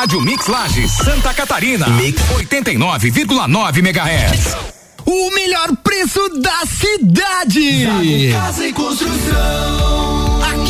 Rádio Mix Lages, Santa Catarina. Mix 89,9 MHz. O melhor preço da cidade. Zago Casa e Construção.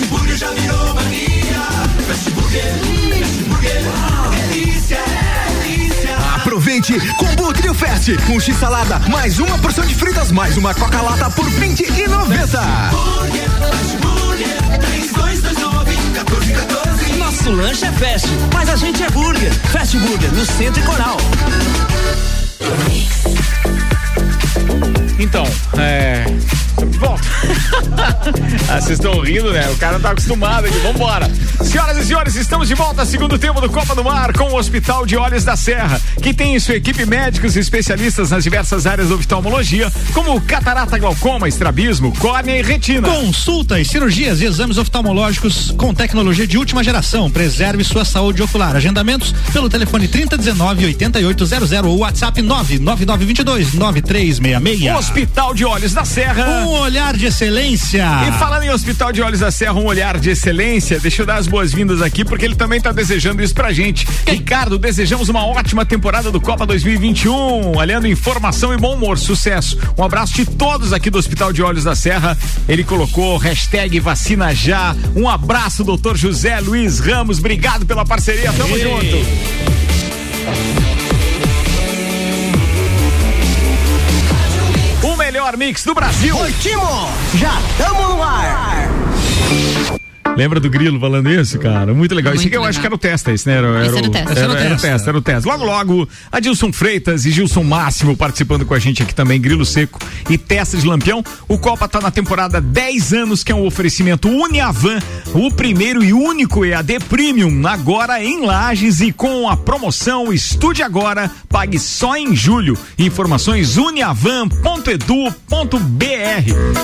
Fast Burger já virou mania. Fast Burger, Fast Burger, delícia, delícia. Aproveite, combo Trio Fest, um X salada, mais uma porção de fritas, mais uma coca lata por vinte e noventa. Burger, Fast Burger, três, dois, dois, nove, 14, 14. Nosso lanche é fast, mas a gente é burger. Fast Burger, no Centro e Coral. Então, é. Estamos de volta. Às vocês estão rindo, né? O cara tá acostumado aqui. Vambora. Senhoras e senhores, estamos de volta. Segundo tempo do Copa do Mar com o Hospital de Olhos da Serra, que tem em sua equipe médicos e especialistas nas diversas áreas da oftalmologia, como catarata, glaucoma, estrabismo, córnea e retina. Consultas, cirurgias e exames oftalmológicos com tecnologia de última geração. Preserve sua saúde ocular. Agendamentos pelo telefone 3019 8800 ou WhatsApp 99922 9366. Hospital de Olhos da Serra. Um olhar de excelência. E falando em Hospital de Olhos da Serra, um olhar de excelência, deixa eu dar as boas-vindas aqui, porque ele também tá desejando isso pra gente. Ricardo, desejamos uma ótima temporada do Copa 2021, olhando informação e bom humor, sucesso. Um abraço de todos aqui do Hospital de Olhos da Serra. Ele colocou hashtag vacina já. Um abraço, doutor José Luiz Ramos, obrigado pela parceria, tamo Ei. junto. Melhor mix do Brasil. Curtimos! Já estamos no ar! Lembra do Grilo falando isso, cara? Muito legal. Isso Muito aqui eu acho que era o testa, esse, né? Era, Esse era o testa. Esse Era, era o era testa, era o testa. Logo, logo, Adilson Freitas e Gilson Máximo participando com a gente aqui também, Grilo Seco e Testa de Lampião. O Copa tá na temporada 10 anos, que é um oferecimento Uniavan, o primeiro e único EAD Premium, agora em Lages e com a promoção Estude Agora, pague só em julho. Informações uniavan.edu.br.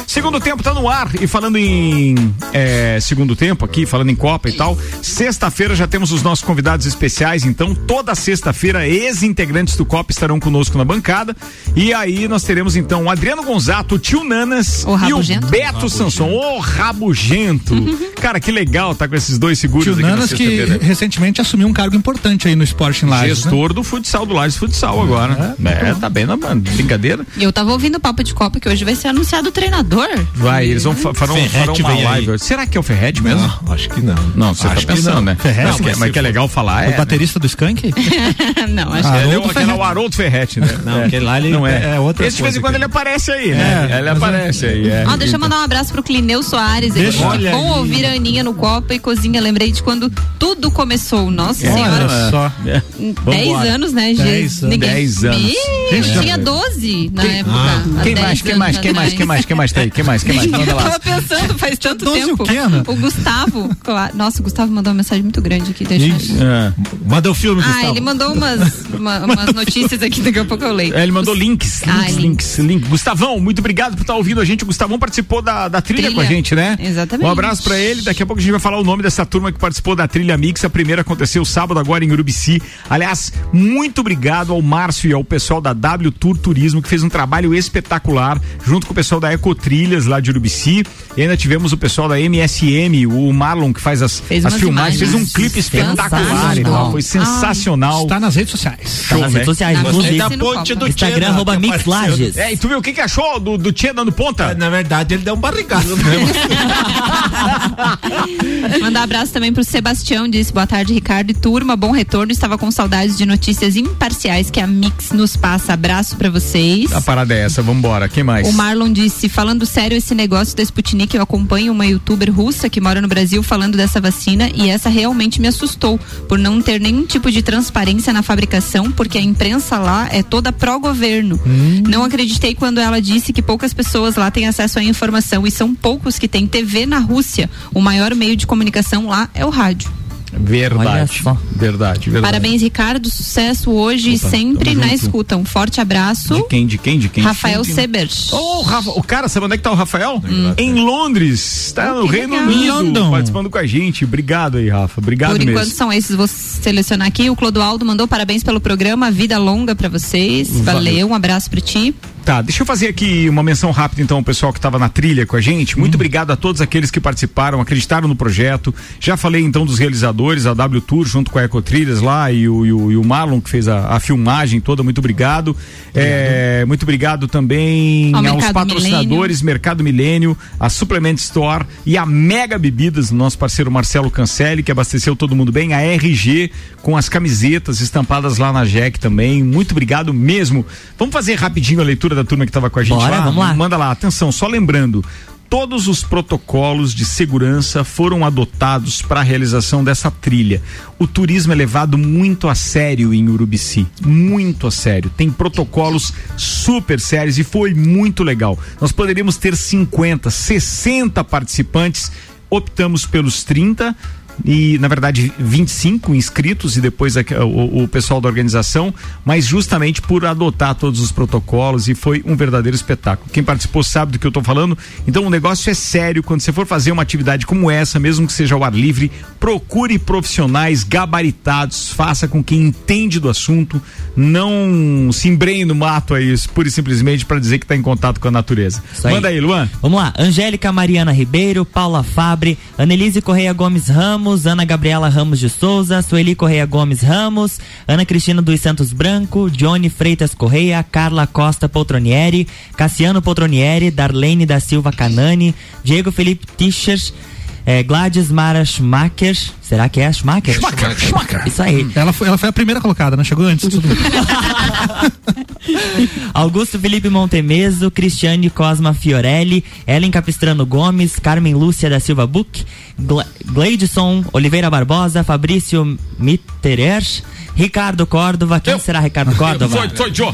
Segundo tempo tá no ar e falando em é, segundo tempo aqui, falando em Copa e tal, sexta-feira já temos os nossos convidados especiais, então toda sexta-feira ex-integrantes do Copa estarão conosco na bancada e aí nós teremos então o Adriano Gonzato, o Tio Nanas O e o Rabugento. Beto Sanson, o Rabugento. Cara, que legal tá com esses dois seguros Tio Nanas que recentemente assumiu um cargo importante aí no esporte em Lages. Gestor do futsal, do Lages Futsal agora. É, tá bem na brincadeira. E eu tava ouvindo o papo de Copa que hoje vai ser anunciado o treinador. Vai, eles vão fa- farão, farão uma live. Será que é o Ferrete mesmo? Não, acho que não. Não, você Acho tá que pensando, não. né? Ferrete, Não, que é- mas mas que é legal falar, O é. baterista do Skank? não, acho Ele é, o, Haroldo aquele é o Haroldo Ferretti, né? Não, É. aquele lá ele não é. é outra Esse de vez em quando que- ele aparece aí, né? É, ele mas aparece aí. É. Ó, deixa eu mandar um abraço pro Clineu Soares. Ele Deixa. falou, Olha bom aí. ouvir a Aninha no Copa e Cozinha. Lembrei de quando tudo começou. Nossa Olha senhora. só. É. 10 Vambora. anos, né, gente? Dez anos. Ninguém... Dez anos. Ih, Gente, tinha 12 na Quem- época. Ah, Quem 10 mais? Quem mais? Quem mais? Quem mais? Quem mais tá? Quem mais? Quem mais? Eu tava pensando faz tanto 12 tempo. o quê, Ana? O Gustavo, claro. Nossa, o Gustavo mandou uma mensagem muito grande aqui. Deixa eu... É. Manda o filme, Ah, Gustavo. ele mandou umas, uma- umas notícias aqui, daqui a pouco eu leio. É, ele mandou links, Ah, links, links, links. Gustavão, muito obrigado por estar ouvindo a gente. O Gustavão participou da, da trilha, Trilha. com a gente, né? Exatamente. Um abraço pra ele. Daqui a pouco a gente vai falar o nome dessa turma que participou da trilha Mix. A primeira aconteceu sábado agora em Urubici. Aliás, muito obrigado ao Márcio e ao pessoal da W Tour Turismo que fez um trabalho espetacular junto com o pessoal da Ecotrilhas lá de Urubici. E ainda tivemos o pessoal da MSM, o Marlon que faz as, Fez as filmagens, fez um clipe espetacular e tal. Foi sensacional. Está nas redes sociais. Tá nas Show, redes né? sociais, inclusive. da ponte do Instagram, Tchê, arroba Mix. Lages. É, e tu viu o que, que achou do, do Tia dando ponta? Na verdade, ele deu um barrigado. Mandar abraço também pro Sebastião, disse boa tarde, Ricardo e turma, bom retorno. Estava com saudades de notícias imparciais que a Mix nos passa. Abraço pra vocês. A parada é essa, vambora. Quem mais? O Marlon disse, falando sério, esse negócio da Sputnik, eu acompanho uma youtuber russa que mora no Brasil falando dessa vacina e essa realmente me assustou por não ter nenhum tipo de transparência na fabricação, porque a imprensa lá é toda pró-governo. Não acreditei quando ela disse que poucas pessoas lá têm acesso à informação e são poucos que têm TV na Rússia. O maior meio de comunicação lá é o rádio. Verdade. Verdade, verdade. Parabéns, Ricardo. Sucesso hoje e sempre na escuta. Um forte abraço. De quem? De quem? De quem? Rafael? Sebers. Ô, Rafa, o cara, sabe onde é que tá o Rafael? Em Londres. Tá no Hum. que Reino legal. Unido. London. Participando com a gente. Obrigado aí, Rafa. Obrigado Por mesmo. enquanto são esses, vou selecionar aqui. O Clodoaldo mandou parabéns pelo programa, vida longa pra vocês. Valeu. Valeu, um abraço pra ti. Tá, deixa eu fazer aqui uma menção rápida então ao pessoal que estava na trilha com a gente. Muito obrigado a todos aqueles que participaram, acreditaram no projeto. Já falei então dos realizadores, a W Tour junto com a Ecotrilhas lá e o, e o, e o Marlon que fez a, a filmagem toda. Muito obrigado. É, muito obrigado também Ao aos Mercado patrocinadores Mercado Milênio, a Suplement Store e a Mega Bebidas, nosso parceiro Marcelo Cancelli, que abasteceu todo mundo bem, a RG com as camisetas estampadas lá na Jack também. Muito obrigado mesmo. Vamos fazer rapidinho a leitura da turma que estava com a gente Bora, lá? vamos lá. Manda lá, atenção, só lembrando. todos os protocolos de segurança foram adotados para a realização dessa trilha. O turismo é levado muito a sério em Urubici, muito a sério. Tem protocolos super sérios e foi muito legal. Nós poderíamos ter 50, 60 participantes, optamos pelos 30 e na verdade 25 inscritos e depois a, o, o, pessoal da organização, mas justamente por adotar todos os protocolos e foi um verdadeiro espetáculo. Quem participou sabe do que eu estou falando. Então o negócio é sério quando você for fazer uma atividade como essa, mesmo que seja ao ar livre, procure profissionais gabaritados, faça com quem entende do assunto, não se embrenhe no mato aí, pura e simplesmente para dizer que está em contato com a natureza. Aí. Manda aí, Luan. Vamos lá. Angélica Mariana Ribeiro, Paula Fabre, Anelise Correia Gomes Ramos Ramos, Ana Gabriela Ramos de Souza, Sueli Correia Gomes Ramos, Ana Cristina dos Santos Branco, Johnny Freitas Correia, Carla Costa Poltronieri, Cassiano Poltronieri, Darlene da Silva Canani, Diego Felipe Tichers, é, Gladys Mara Schmacher. Será que é a Schmacher? Schmacher. Schmacher. Isso aí. Ela foi, ela foi a primeira colocada, né? Chegou antes de mundo. Augusto Felipe Montemeso, Cristiane Cosma Fiorelli, Ellen Capistrano Gomes, Carmen Lúcia da Silva Buch, Gleidson Oliveira Barbosa, Fabrício Mitterer, Ricardo Córdova, quem eu. será Ricardo Córdova? Foi, foi, Joe.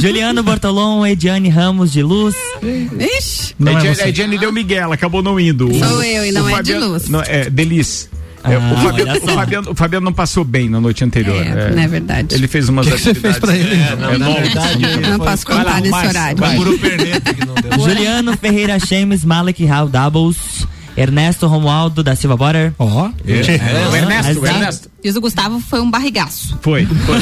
Juliano Bortolom, Ediane Ramos de Luz. Ixi. Não Ediane, é Ediane deu Miguel, acabou não indo. Sou o, eu e não é Fabiano, de Luz. Não, é Delice. É, o, Ah, Fabiano, olha o. Fabiano, o Fabiano não passou bem na noite anterior. É, não é verdade. Ele fez umas O que que você atividades. fez pra ele? É, não, na não, verdade, Não posso vai contar lá, nesse Márcio, horário. Vai o deu. Juliano Ferreira Chemes, Malek Hal Doubles, Ernesto Romualdo da Silva Border. Ó. É, o Ernesto, Ernesto. Diz o Gustavo foi um barrigaço. Foi, foi.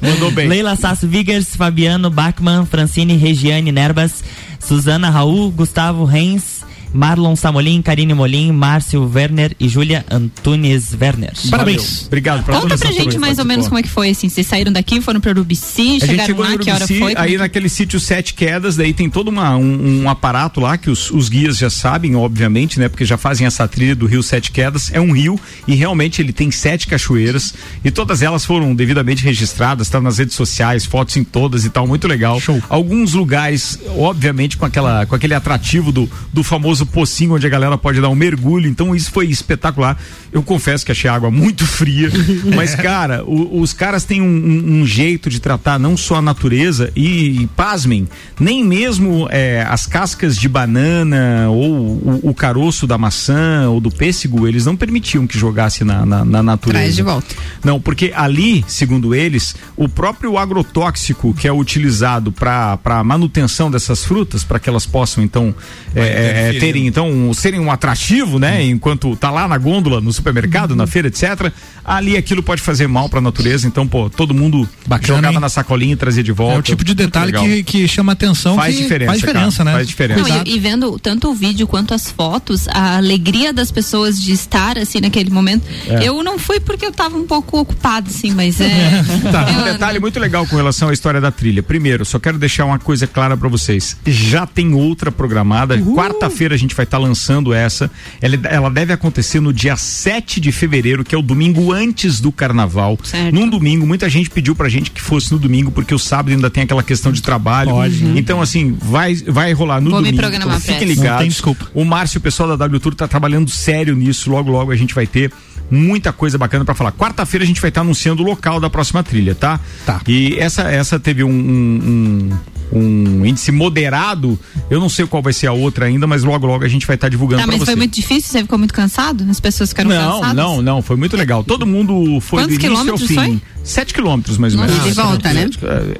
Mandou bem. Leila Sasso Vigers, Fabiano Bachmann, Francine Regiane Nerbas, Suzana Raul, Gustavo Reis, Marlon Samolin, Karine Molim, Márcio Werner e Júlia Antunes Werner. Parabéns. Obrigado pra Conta pra gente mais ou menos como é que foi, assim. Vocês saíram daqui, foram pra Urubici, A chegaram lá, no que hora Urubici, foi? aí naquele sítio Sete Quedas, daí tem todo uma, um, um aparato lá que os, os guias já sabem, obviamente, né? Porque já fazem essa trilha do rio Sete Quedas. É um rio e realmente ele tem sete cachoeiras e todas elas foram devidamente registradas, tá nas redes sociais, fotos em todas e tal, muito legal. Show. Alguns lugares, obviamente, com aquela, com aquele atrativo do, do famoso pocinho onde a galera pode dar um mergulho. Então isso foi espetacular. Eu confesso que achei a água muito fria, mas cara, o- os caras têm um, um- um jeito de tratar não só a natureza e, pasmem, nem mesmo é, as cascas de banana ou o, o caroço da maçã ou do pêssego, eles não permitiam que jogasse na, na, na natureza. Traz de volta. Não, porque ali, segundo eles, o próprio agrotóxico que é utilizado para a manutenção dessas frutas, para que elas possam então é, é, interferir. Terem então um- serem um atrativo, né? Enquanto tá lá na gôndola, no supermercado, na feira, etc. Ali aquilo pode fazer mal para a natureza. Então, pô, todo mundo Bacana, jogava hein? na sacolinha e trazia de volta. É o tipo de detalhe que, que chama atenção. Faz que diferença, Faz diferença, cara, né? faz diferença. Não, e, e vendo tanto o vídeo quanto as fotos, a alegria das pessoas de estar assim naquele momento. É. Eu não fui porque eu tava um pouco ocupado, assim, mas é. Um eu- detalhe muito legal com relação à história da trilha. Primeiro, só quero deixar uma coisa clara pra vocês. Já tem outra programada. Quarta-feira gente vai estar lançando essa. Ela, ela deve acontecer no dia 7 de fevereiro, que é o domingo antes do carnaval. Certo. Num domingo, muita gente pediu pra gente que fosse no domingo, porque o sábado ainda tem aquela questão de trabalho. Pode. Então, assim, vai, vai rolar no Vou me domingo. programar então, fiquem essa. Não tem ligados. desculpa. O Márcio, o pessoal da W Tour, tá trabalhando sério nisso. Logo, logo a gente vai ter muita coisa bacana pra falar. Quarta-feira a gente vai estar anunciando o local da próxima trilha, tá? Tá. E essa, essa teve um, um, um- um índice moderado. Eu não sei qual vai ser a outra ainda, mas logo, logo a gente vai estar divulgando Tá, pra mas você. foi muito difícil? Você ficou muito cansado? As pessoas ficaram Não, cansadas? não, não, foi muito legal. Todo mundo foi Quantos do início ao quilômetros fim. foi? Sete quilômetros, mais ou menos. e de volta, né?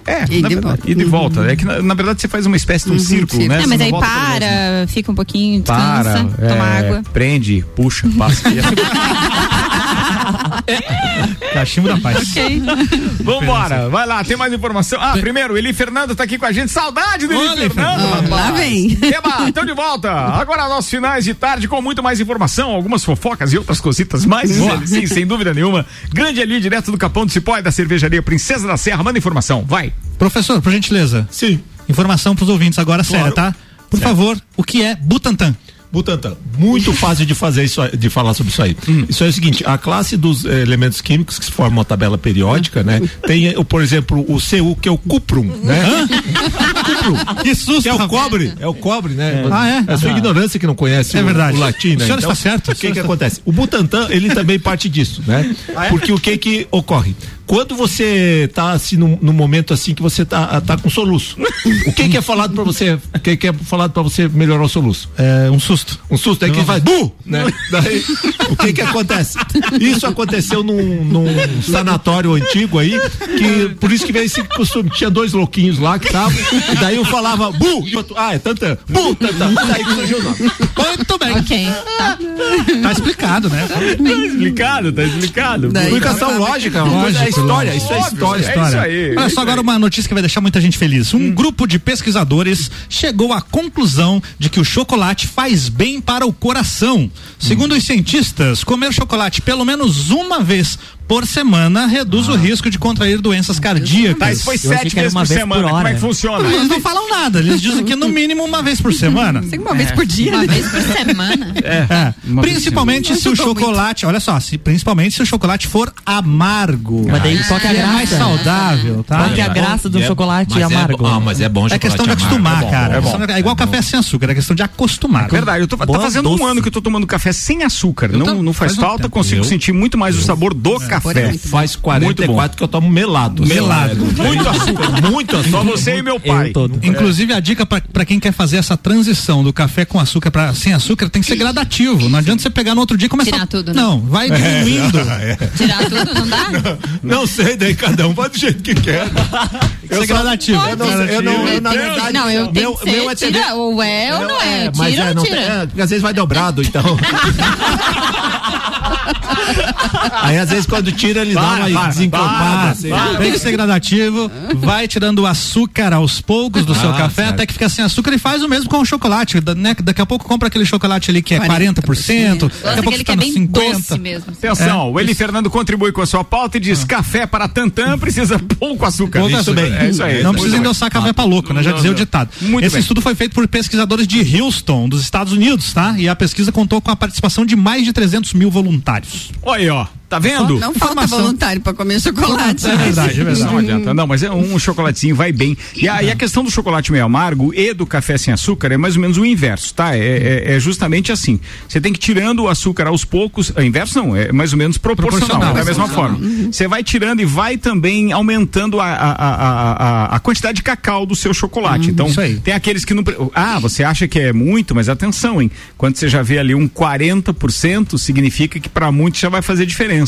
É, E na de volta. e de Uhum. volta. É que na, na verdade você faz uma espécie de um círculo, né? É, mas não aí para, fica um pouquinho, Para, descansa, é, toma água. prende, puxa, passa. Cachimbo da paz. Ok. Vambora, vai lá, tem mais informação. Ah, primeiro, Eli Fernando tá aqui com a gente. Saudade do Eli Olha, Fernando, rapaz. Lá vem. Eba, estão de volta. Agora nossos finais de tarde com muito mais informação, algumas fofocas e outras cositas mais. Boa. Sim, sem dúvida nenhuma. Grande ali, direto do Capão do Cipó e da cervejaria Princesa da Serra. Manda informação, vai. Professor, por gentileza. Sim. Informação pros ouvintes agora, séria, tá? Por favor, o que é Butantan? Butantan, muito fácil de fazer isso, de falar sobre isso aí. Isso é o seguinte, a classe dos eh, elementos químicos que formam uma tabela periódica, né? Tem, eh, por exemplo, o CU, que é o cuprum, né? exemplo, Que susto, que é o cobre, é o cobre, né? Ah, é? a sua Ah. ignorância que não conhece É o- verdade. o, latim, né? O senhor está certo, O que que acontece? O Butantan, ele também parte disso, né? Ah, é? Porque o que que ocorre? Quando você tá assim num, num momento assim que você tá, tá com soluço, o que que é falado pra você? O que que é falado pra você melhorar o soluço? É um susto. Um susto, aí que faz bu, né? Daí, o que que acontece? Isso aconteceu num, num sanatório antigo aí, que por isso que veio esse costume. Tinha dois louquinhos lá que estavam, e daí um falava bu, e outro, ah, é tanta, bu, tanta. Daí que surgiu o nome. Muito bem. Ok. Tá. Tá explicado, né? Tá explicado, tá explicado. Explicação lógica, uma coisa é Lógico, história, isso é história. É isso aí. Olha só agora uma notícia que vai deixar muita gente feliz. Um grupo de pesquisadores chegou à conclusão de que o chocolate faz bem para o coração. Segundo os cientistas, comer chocolate pelo menos uma vez por semana reduz o risco de contrair doenças cardíacas. Tá, isso foi Eu sete vezes por semana. por Como é que funciona? Eles não falam nada, eles dizem que no mínimo uma vez por semana. Uma vez por dia. Uma né? vez por semana. É, vez principalmente se o chocolate, olha só, se, principalmente se o chocolate for amargo. Mas daí qual que é a é mais graça? saudável, tá? Qual que é a graça do é- chocolate mas é amargo? ah, mas é bom É questão de chocolate acostumar, amargo, é bom, cara. é É, é igual café sem açúcar, é questão de acostumar. Verdade, eu tô, tá fazendo doce. um ano que eu tô tomando café sem açúcar. Não, faz, falta, consigo sentir muito mais o sabor do café. Faz Muito 44 que eu tomo melado. Melado. Muito açúcar, muito açúcar. Só você e meu pai. Todo. Inclusive, a dica pra pra quem quer fazer essa transição do café com açúcar para sem açúcar tem que ser gradativo. Não adianta você pegar no outro dia e começar. Tirar tudo, né? Não, vai diminuindo. Tirar tudo, não dá? Não sei, daí cada um vai do jeito que quer. Tem que ser gradativo. Eu não, eu não, eu, na verdade, não, eu tenho meu, meu é tira, ou é ou não é, mas tira é, ou não tira. tem- é, porque às vezes vai dobrado, então. Aí às vezes quando tira ele dá Para, uma para, desencorpada. para, assim. para. Tem que ser gradativo, vai tirando o açúcar aos poucos do seu Ah, café certo. até que fica sem açúcar e faz o mesmo com o chocolate. da- né? Daqui a pouco compra aquele chocolate ali que é 40%, daqui a pouco fica é no bem 50%. doce mesmo. Atenção, o Eli Fernando contribui com a sua pauta e diz: café para tantã precisa pouco açúcar. Pouco Isso açúcar. É isso aí. Não precisa bem. endossar café pra louco, né? Já dizia o ditado. Muito Esse bem. estudo foi feito por pesquisadores de Houston, dos Estados Unidos, tá? E a pesquisa contou com a participação de mais de 300 mil voluntários. Olha aí, ó. Tá vendo? Não falta voluntário pra comer chocolate. É verdade, é verdade. Não adianta, não, mas é um chocolatezinho vai bem. E a, e a questão do chocolate meio amargo e do café sem açúcar é mais ou menos o inverso, tá? É, é- é justamente assim. Você tem que ir tirando o açúcar aos poucos. É, inverso não, é mais ou menos proporcional, Proporcional. da mesma forma. Você vai tirando e vai também aumentando a, a, a, a, quantidade de cacau do seu chocolate. então, isso aí. tem aqueles que não. Ah, você acha que é muito, mas atenção, hein? Quando você já vê ali um 40%, significa que para muitos já vai fazer diferença.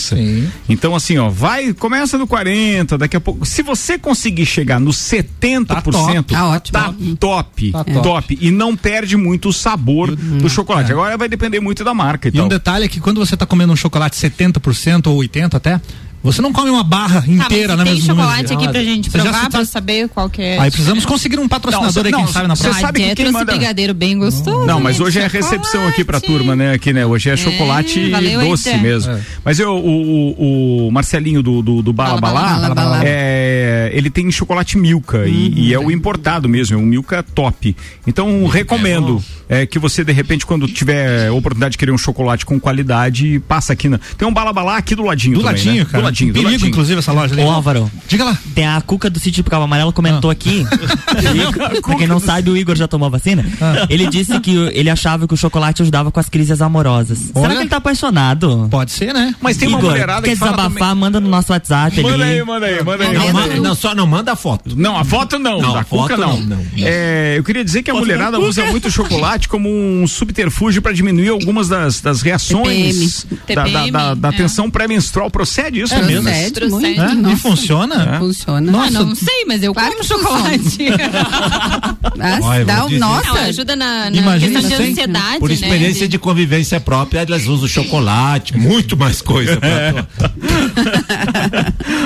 Então, assim, ó, vai, começa no 40, daqui a pouco. Se você conseguir chegar no 70%, Tá ótimo. tá top, Tá top. top. E não perde muito o sabor do chocolate. é. Agora vai depender muito da marca e, E um tal. detalhe é que quando você tá comendo um chocolate 70% ou 80% até, você não come uma barra Tá, mas inteira se na tem mesma chocolate aqui pra gente Você provar, tá- pra saber qual que é. Aí precisamos conseguir um patrocinador Não, aí, quem não, sabe na você próxima. sabe que quem trouxe manda- brigadeiro bem gostoso. Não, mas gente, hoje é recepção aqui pra turma, né? Aqui, né? Hoje é chocolate valeu doce mesmo. Mas eu, o, o, o Marcelinho do, do, do Bala Balá, Bala, é, ele tem chocolate Milka e, e é o importado mesmo, é um Milka top. Então recomendo é, que você de repente quando tiver oportunidade de querer um chocolate com qualidade, passa aqui na. Tem um Bala Balá aqui do ladinho Do também, ladinho, né? cara. Ladinho, do Perigo, ladinho. inclusive, essa loja ali. Ô Álvaro, Diga lá. tem a Cuca do sítio Cabo Amarelo comentou Ah. aqui. pra quem não sabe, o Igor já tomou a vacina. Ah. Ele disse que ele achava que o chocolate ajudava com as crises amorosas. Será Olha. que ele tá apaixonado? Pode ser, né? Mas tem uma Igor, mulherada quer que desabafar, também- manda no nosso WhatsApp ali. Manda aí, manda aí, manda aí. Não, manda aí. não, só não manda a foto. Não, a foto não, Não, a Cuca foto não. não, não. É, eu queria dizer que a mulherada usa muito chocolate como um subterfúgio para diminuir algumas das, das reações TPM. da, da, da, da É. tensão pré-menstrual. Procede isso É mesmo? Procede Procede. muito. É? E Nossa. funciona? Funciona. Ah, não sei, mas eu Claro como chocolate. Ah, Olha, dá um- nossa. Não, ajuda na, na Imagina questão de ansiedade, Por né? experiência de convivência própria, elas usam chocolate, muito mais coisa. pra-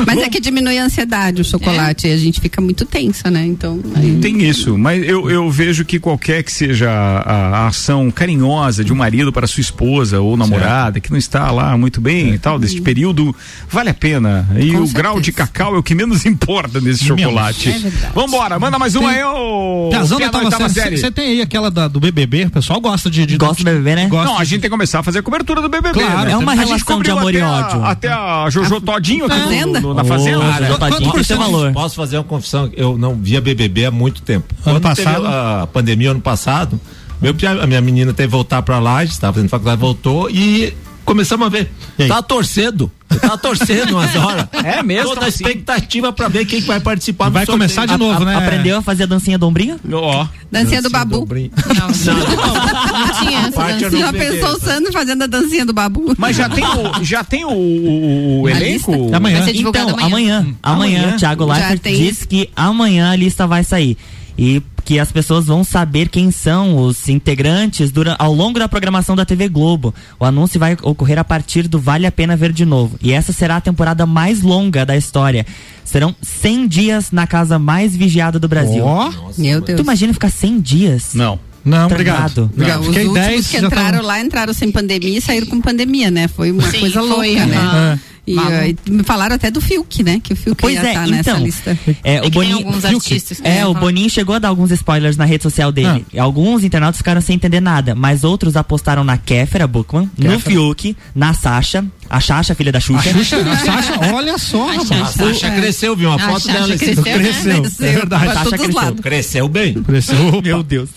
Mas é que diminui a ansiedade o chocolate. E a gente fica muito tensa, né? Então. aí- Tem isso, mas eu, eu vejo que qualquer que seja a, a ação carinhosa de um marido para sua esposa ou namorada que não está lá muito bem e tal, deste período, vale a pena. E Com o certeza. grau de cacau é o que menos importa nesse Menos. chocolate. É verdade. Vambora, manda mais uma Tem- aí, ô. Piazão da oitava série. Você tem aí aquela da- do BBB, o pessoal gosta de... de Gosta do BBB, né? Gosta Não, a gente tem que começar a fazer a cobertura do BBB. Claro, né? é uma A relação de amor e até a- ódio. Até a Jojo Todinho aqui do- Fazenda. No- na fazenda. cara, Quanto posso- por cento? posso- Posso fazer uma confissão? Eu não via BBB há muito tempo. Ano Quando passado? a pandemia ano passado, meu, a minha menina teve que voltar pra lá, estava fazendo faculdade, voltou e começamos a ver. Tava torcendo. Tava torcendo umas horas. É mesmo? Toda a expectativa pra ver quem que vai participar Vai sorteio. começar de novo, né? Aprendeu a fazer a dancinha do ombrinho? Ó. Dancinha do babu. Não tinha essa Parte eu dancinha. não Já pensou o Sandro fazendo a dancinha do babu? Mas já tem o, já tem o, o- o A elenco? Amanhã. Vai ser divulgado Então, amanhã. amanhã. Amanhã, Amanhã? Thiago Leifert diz que amanhã a lista vai sair. E que as pessoas vão saber quem são os integrantes dura, ao longo da programação da TV Globo. O anúncio vai ocorrer a partir do Vale a Pena Ver de Novo. E essa será a temporada mais longa da história. Serão 100 dias na casa mais vigiada do Brasil. Ó, Meu Deus. Tu imagina ficar 100 dias? Não. não, Trancado. obrigado. obrigado. Os Fiquei últimos 10 que entraram tão- lá entraram sem pandemia e saíram com pandemia, né? Foi uma Sim, coisa foi, louca, né? aham. E aí, me falaram até do Fiuk, né? Que o Fiuk Pois ia é, estar nessa então. lista. É, É o tem Boninho, alguns Fiuk. artistas que é, o. Boninho chegou a dar alguns spoilers na rede social dele. Alguns internautas ficaram sem entender nada, mas outros apostaram na Kéfera Bookman, no Kéfera. Fiuk, na Sasha, a Sasha, filha da A Xuxa. Xuxa, a Sasha, olha só, A rapaz. A Sasha cresceu, viu uma A foto Sasha dela. esse- cresceu, né? Cresceu, é verdade. Todos os cresceu. lados. Cresceu bem. Cresceu. Meu Deus.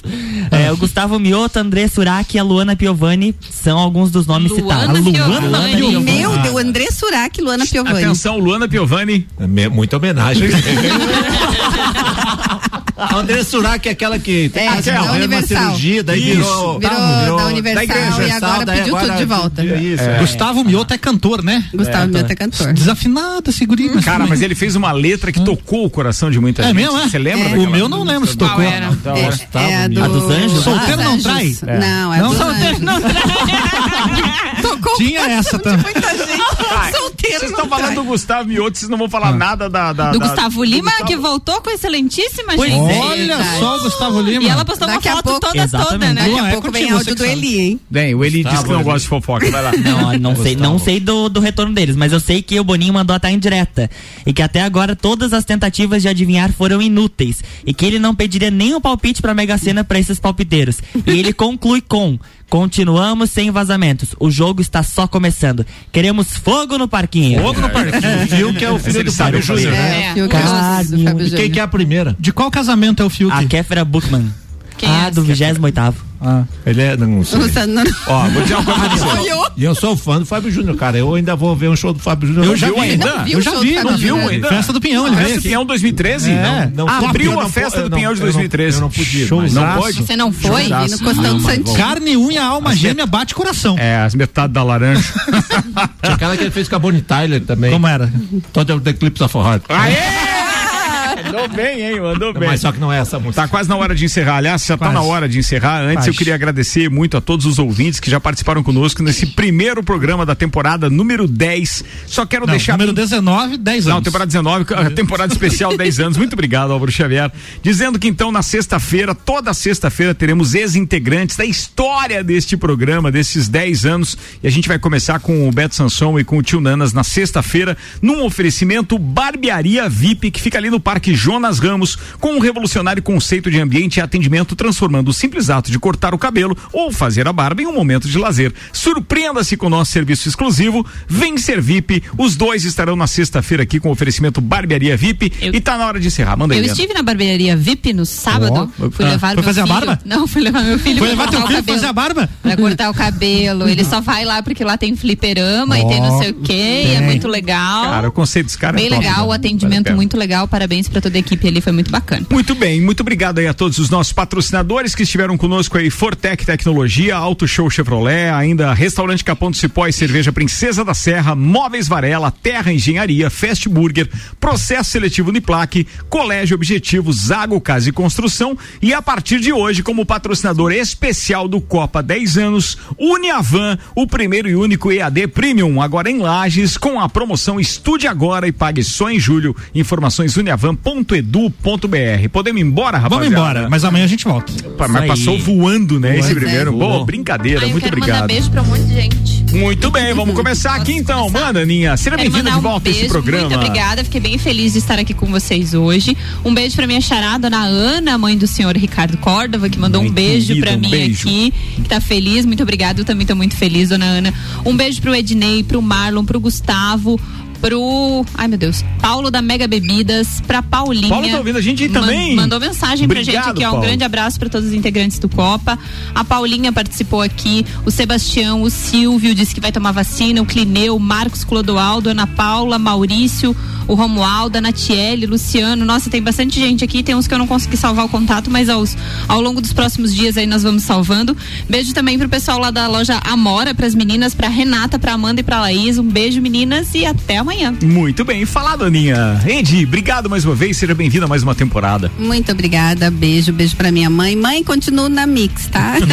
É, o Gustavo Mioto, André Surak e a Luana Piovani são alguns dos nomes Luana citados. Piovani. Luana Piovani. Meu Deus, André Surak e Luana Piovani. Atenção, Luana Piovani. É Muita homenagem. A André Surak é aquela que É, fez da uma Universal. cirurgia, daí Isso. virou, Virou da Universal e agora daí pediu tudo de volta. Isso, é. Gustavo Mioto é cantor, né? Gustavo Mioto é cantor. Desafinado esse guri. mas Cara, mas ele fez uma letra que tocou o coração de muita É gente. mesmo, é? Você lembra? É. O meu não lembro se tocou. era? Então, É, Gustavo é a, do. A dos Anjos? Solteiro não trai? Não, é Não, solteiro. Não Tocou Tinha essa também. muita gente. Ai, Solteiro Vocês estão falando trai. do Gustavo Mioto, vocês não vão falar nada da, da- Do da- Gustavo do Lima, Gustavo- que voltou com excelentíssima Pois gente. é. Olha Verdade. só o Gustavo Lima. E ela postou Daqui uma foto pouco- toda toda, né? Daqui a pouco vem áudio do. Eli, hein? Bem, o Eli disse que não gosta de fofoca. Vai lá. Não, não sei, não sei do, do retorno deles, mas eu sei que o Boninho mandou até indireta. E que até agora todas as tentativas de adivinhar foram inúteis. E que ele não pediria nenhum palpite pra Mega Sena pra esses palpiteiros. E ele conclui com. Continuamos sem vazamentos. O jogo está só começando. Queremos fogo no parquinho. Fogo no parquinho. Viu que é o filho do Fábio Júnior. né? É, o Fiuk Carne. E quem que é a primeira? De qual casamento é o Fiuk? A Kéfera Bookman. Quem ah, é do 28 Ah. Ele é. Não sei. O Sandro não- Ó, vou dizer uma coisa pra você. E eu sou fã do Fábio Júnior, cara. Eu ainda vou ver um show do Fábio Júnior. Eu já Não vi ainda. Não viu Eu o já vi, não viu ainda? Festa do Pinhão, ele Festa veio. do Pinhão 2013? É. Não, fui, abriu eu a não festa do Pinhão de eu não- 2013. Eu não mas- Não pode? Você não foi? E no Costão do Santinho. Carne, unha, alma gêmea, bate coração. É, as metades da laranja. Tinha aquela que ele fez com a Bonnie Tyler também. Como era? Todo The Clips of Heart. Mandou bem, hein? Mandou bem. Mas só que não é essa música. Tá quase na hora de encerrar. Aliás, já tá Quase. na hora de encerrar. Antes, Quase. eu queria agradecer muito a todos os ouvintes que já participaram conosco nesse primeiro programa da temporada número 10. Só quero Não, deixar. número 19, 10 anos. Não, temporada 19, a temporada especial 10 anos. Muito obrigado, Álvaro Xavier. Dizendo que então na sexta-feira, toda sexta-feira, teremos ex-integrantes da história deste programa, desses 10 anos. E a gente vai começar com o Beto Sanson e com o Tio Nanas na sexta-feira, num oferecimento Barbearia VIP, que fica ali no Parque Jonas Ramos, com um revolucionário conceito de ambiente e atendimento, transformando o simples ato de cortar o cabelo ou fazer a barba em um momento de lazer. Surpreenda-se com o nosso serviço exclusivo, Vem Ser VIP. Os dois estarão na sexta-feira aqui com o oferecimento Barbearia VIP. Eu- E tá na hora de encerrar. Manda aí. Eu estive na barbearia VIP no sábado. Ó, fui ah, levar foi fazer a filho. barba? Não, fui levar meu filho Foi levar teu filho fazer a barba? Pra cortar o cabelo. Ele só vai lá porque lá tem fliperama e tem não sei o quê. É muito legal. Cara, o conceito dos caras é Bem top, legal, né? o a atendimento muito legal. Parabéns pra toda a equipe ali, foi muito bacana. Muito bem, muito obrigado aí a todos os nossos patrocinadores que estiveram conosco aí, Fortec Tecnologia, Auto Show Chevrolet, ainda Restaurante Capão do Cipó e Cerveja Princesa da Serra, Móveis Varela, Terra Engenharia, Fast Burger, Processo Seletivo Uniplaque, Colégio Objetivo, Zago Casa e Construção e a partir de hoje, como patrocinador especial do Copa 10 anos, Uniavan, o primeiro e único EAD Premium, agora em Lages, com a promoção Estude Agora e Pague só em julho. Informações uniavan.edu.br. Podemos ir embora, rapaziada? Vamos embora, mas amanhã a gente volta. Pá, Mas passou voando, né? Esse é. primeiro. Boa, brincadeira, Ai, muito quero obrigado. mandar beijo pra um monte de gente. Muito bem, vamos começar aqui então. Manda, Aninha. Seja bem-vinda de volta um a esse programa. Muito obrigada, fiquei bem feliz de estar aqui com vocês hoje. Um beijo pra minha charada, dona Ana, mãe do senhor Ricardo Córdova, que mandou um beijo querida, pra um mim beijo. aqui, que tá feliz. Muito obrigada, eu também tô muito feliz, dona Ana. Um beijo pro Ednei, pro Marlon, pro Gustavo. Pro. Ai, meu Deus. Paulo da Mega Bebidas, pra Paulinha. Paulo tá ouvindo a gente aí Man- também. Mandou mensagem pra Obrigado, gente aqui, ó. Um Paulo. grande abraço pra todos os integrantes do Copa. A Paulinha participou aqui, o Sebastião, o Silvio disse que vai tomar vacina, o Clineu, o Marcos Clodoaldo, Ana Paula, Maurício, o Romualdo, a Natiele, Luciano. Nossa, tem bastante gente aqui, tem uns que eu não consegui salvar o contato, mas aos, ao longo dos próximos dias aí nós vamos salvando. Beijo também pro pessoal lá da loja Amora, pras meninas, pra Renata, pra Amanda e pra Laís. Um beijo, meninas, e até amanhã. Muito bem, falado, Aninha. Edi, obrigado mais uma vez, seja bem-vinda a mais uma temporada. Muito obrigada, beijo, beijo pra minha mãe. Mãe, continuo na Mix, tá?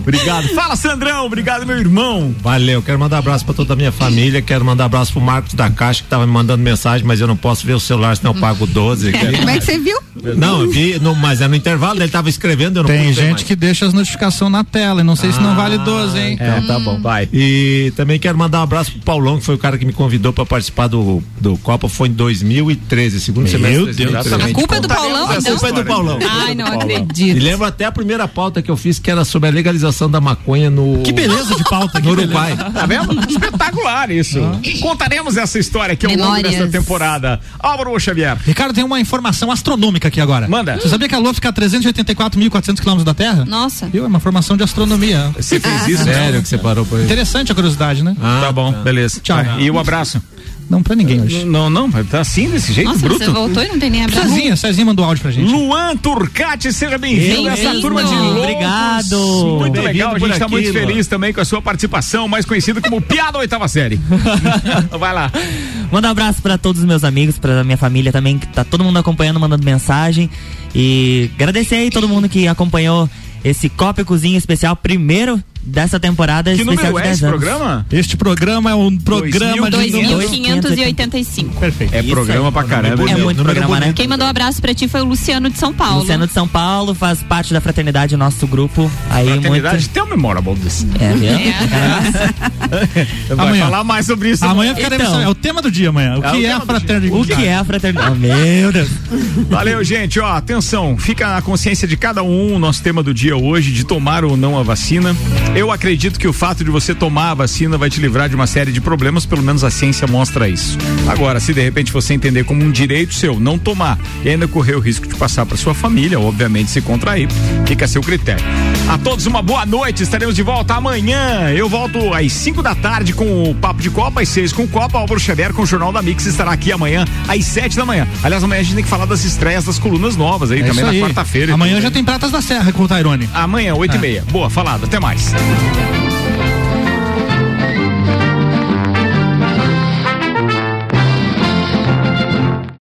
Obrigado. Fala, Sandrão, obrigado, meu irmão. Valeu, quero mandar abraço pra toda a minha família, quero mandar abraço pro Marcos da Caixa que tava me mandando mensagem, mas eu não posso ver o celular, senão eu pago 12. Como é que você viu? Não, eu vi, no- mas é no intervalo, ele tava escrevendo, eu não Tem gente mais. que deixa as notificações na tela e não sei se não vale 12, hein? Então tá bom. Vai. E também quero mandar um abraço pro Paulão, que foi o cara que me convidou pra participar do, do Copa, foi em 2013, segundo Meu semestre. Deus de 2013. A culpa é do Paulão, A então? culpa é do Paulão. Ai, não E acredito. lembro até a primeira pauta que eu fiz, que era sobre a legalização da maconha no. Que beleza de pauta, No Uruguai. Tá vendo? Espetacular isso. Contaremos essa história aqui ao longo Memórias. desta temporada. Álvaro Xavier. Ricardo, tem uma informação astronômica aqui agora. Manda. Você sabia que a Lua fica a 384.400 quilômetros da Terra? Nossa. Viu? É uma formação de astronomia. Você fez isso? Sério que você parou por aí? Interessante a curiosidade, né? Tá bom, beleza. Tchau. Vai. E o abraço. Não pra ninguém hoje. Não, não, tá assim, desse jeito, Nossa, bruto. você voltou e não tem nem abraço. Cezinha, Cezinha mandou áudio pra gente. Luan Turcati, seja bem-vindo a essa turma de loucos. Obrigado. Muito legal, a gente tá aqui, muito Luan. feliz também com a sua participação, mais conhecida como Piada Oitava Série. Vai lá. Manda um abraço pra todos os meus amigos, pra minha família também, que tá todo mundo acompanhando, mandando mensagem. E agradecer aí todo mundo que acompanhou esse Copa e Cozinha especial, primeiro dessa temporada Que especial número de é 10 esse anos. programa? Este programa é um programa de 2585. Perfeito. É Isso programa aí. pra caramba. É hein? muito programa, né? Quem mandou um abraço pra ti foi o Luciano de São Paulo. Luciano de São Paulo faz parte da fraternidade, nosso grupo. Aí Fraternidade, muito. tem um memorable desse. É, viu? Vai Amanhã. falar mais sobre isso. Amanhã ficaremos. Então. É o tema do dia amanhã. O É o que é, a fraternidade? O que é a fraternidade? Meu Deus. Valeu, gente. Ó, atenção, fica na consciência de cada um o nosso tema do dia hoje, de tomar ou não a vacina. Eu acredito que o fato de você tomar a vacina vai te livrar de uma série de problemas, pelo menos a ciência mostra isso. Agora, se de repente você entender como um direito seu não tomar e ainda correr o risco de passar para sua família, obviamente se contrair, fica a seu critério. A todos uma boa noite, estaremos de volta amanhã. Eu volto às 5 da tarde com o Papo de Copa, às 6 com o Copa, Álvaro Xavier com o Jornal da Mix estará aqui amanhã às 7 da manhã. Aliás, amanhã a gente tem que falar das estreias das colunas novas aí É também na quarta-feira. Amanhã já tem Pratas da Serra com o Tairone. Amanhã, 8 e meia. Boa, falado. Até mais. Thank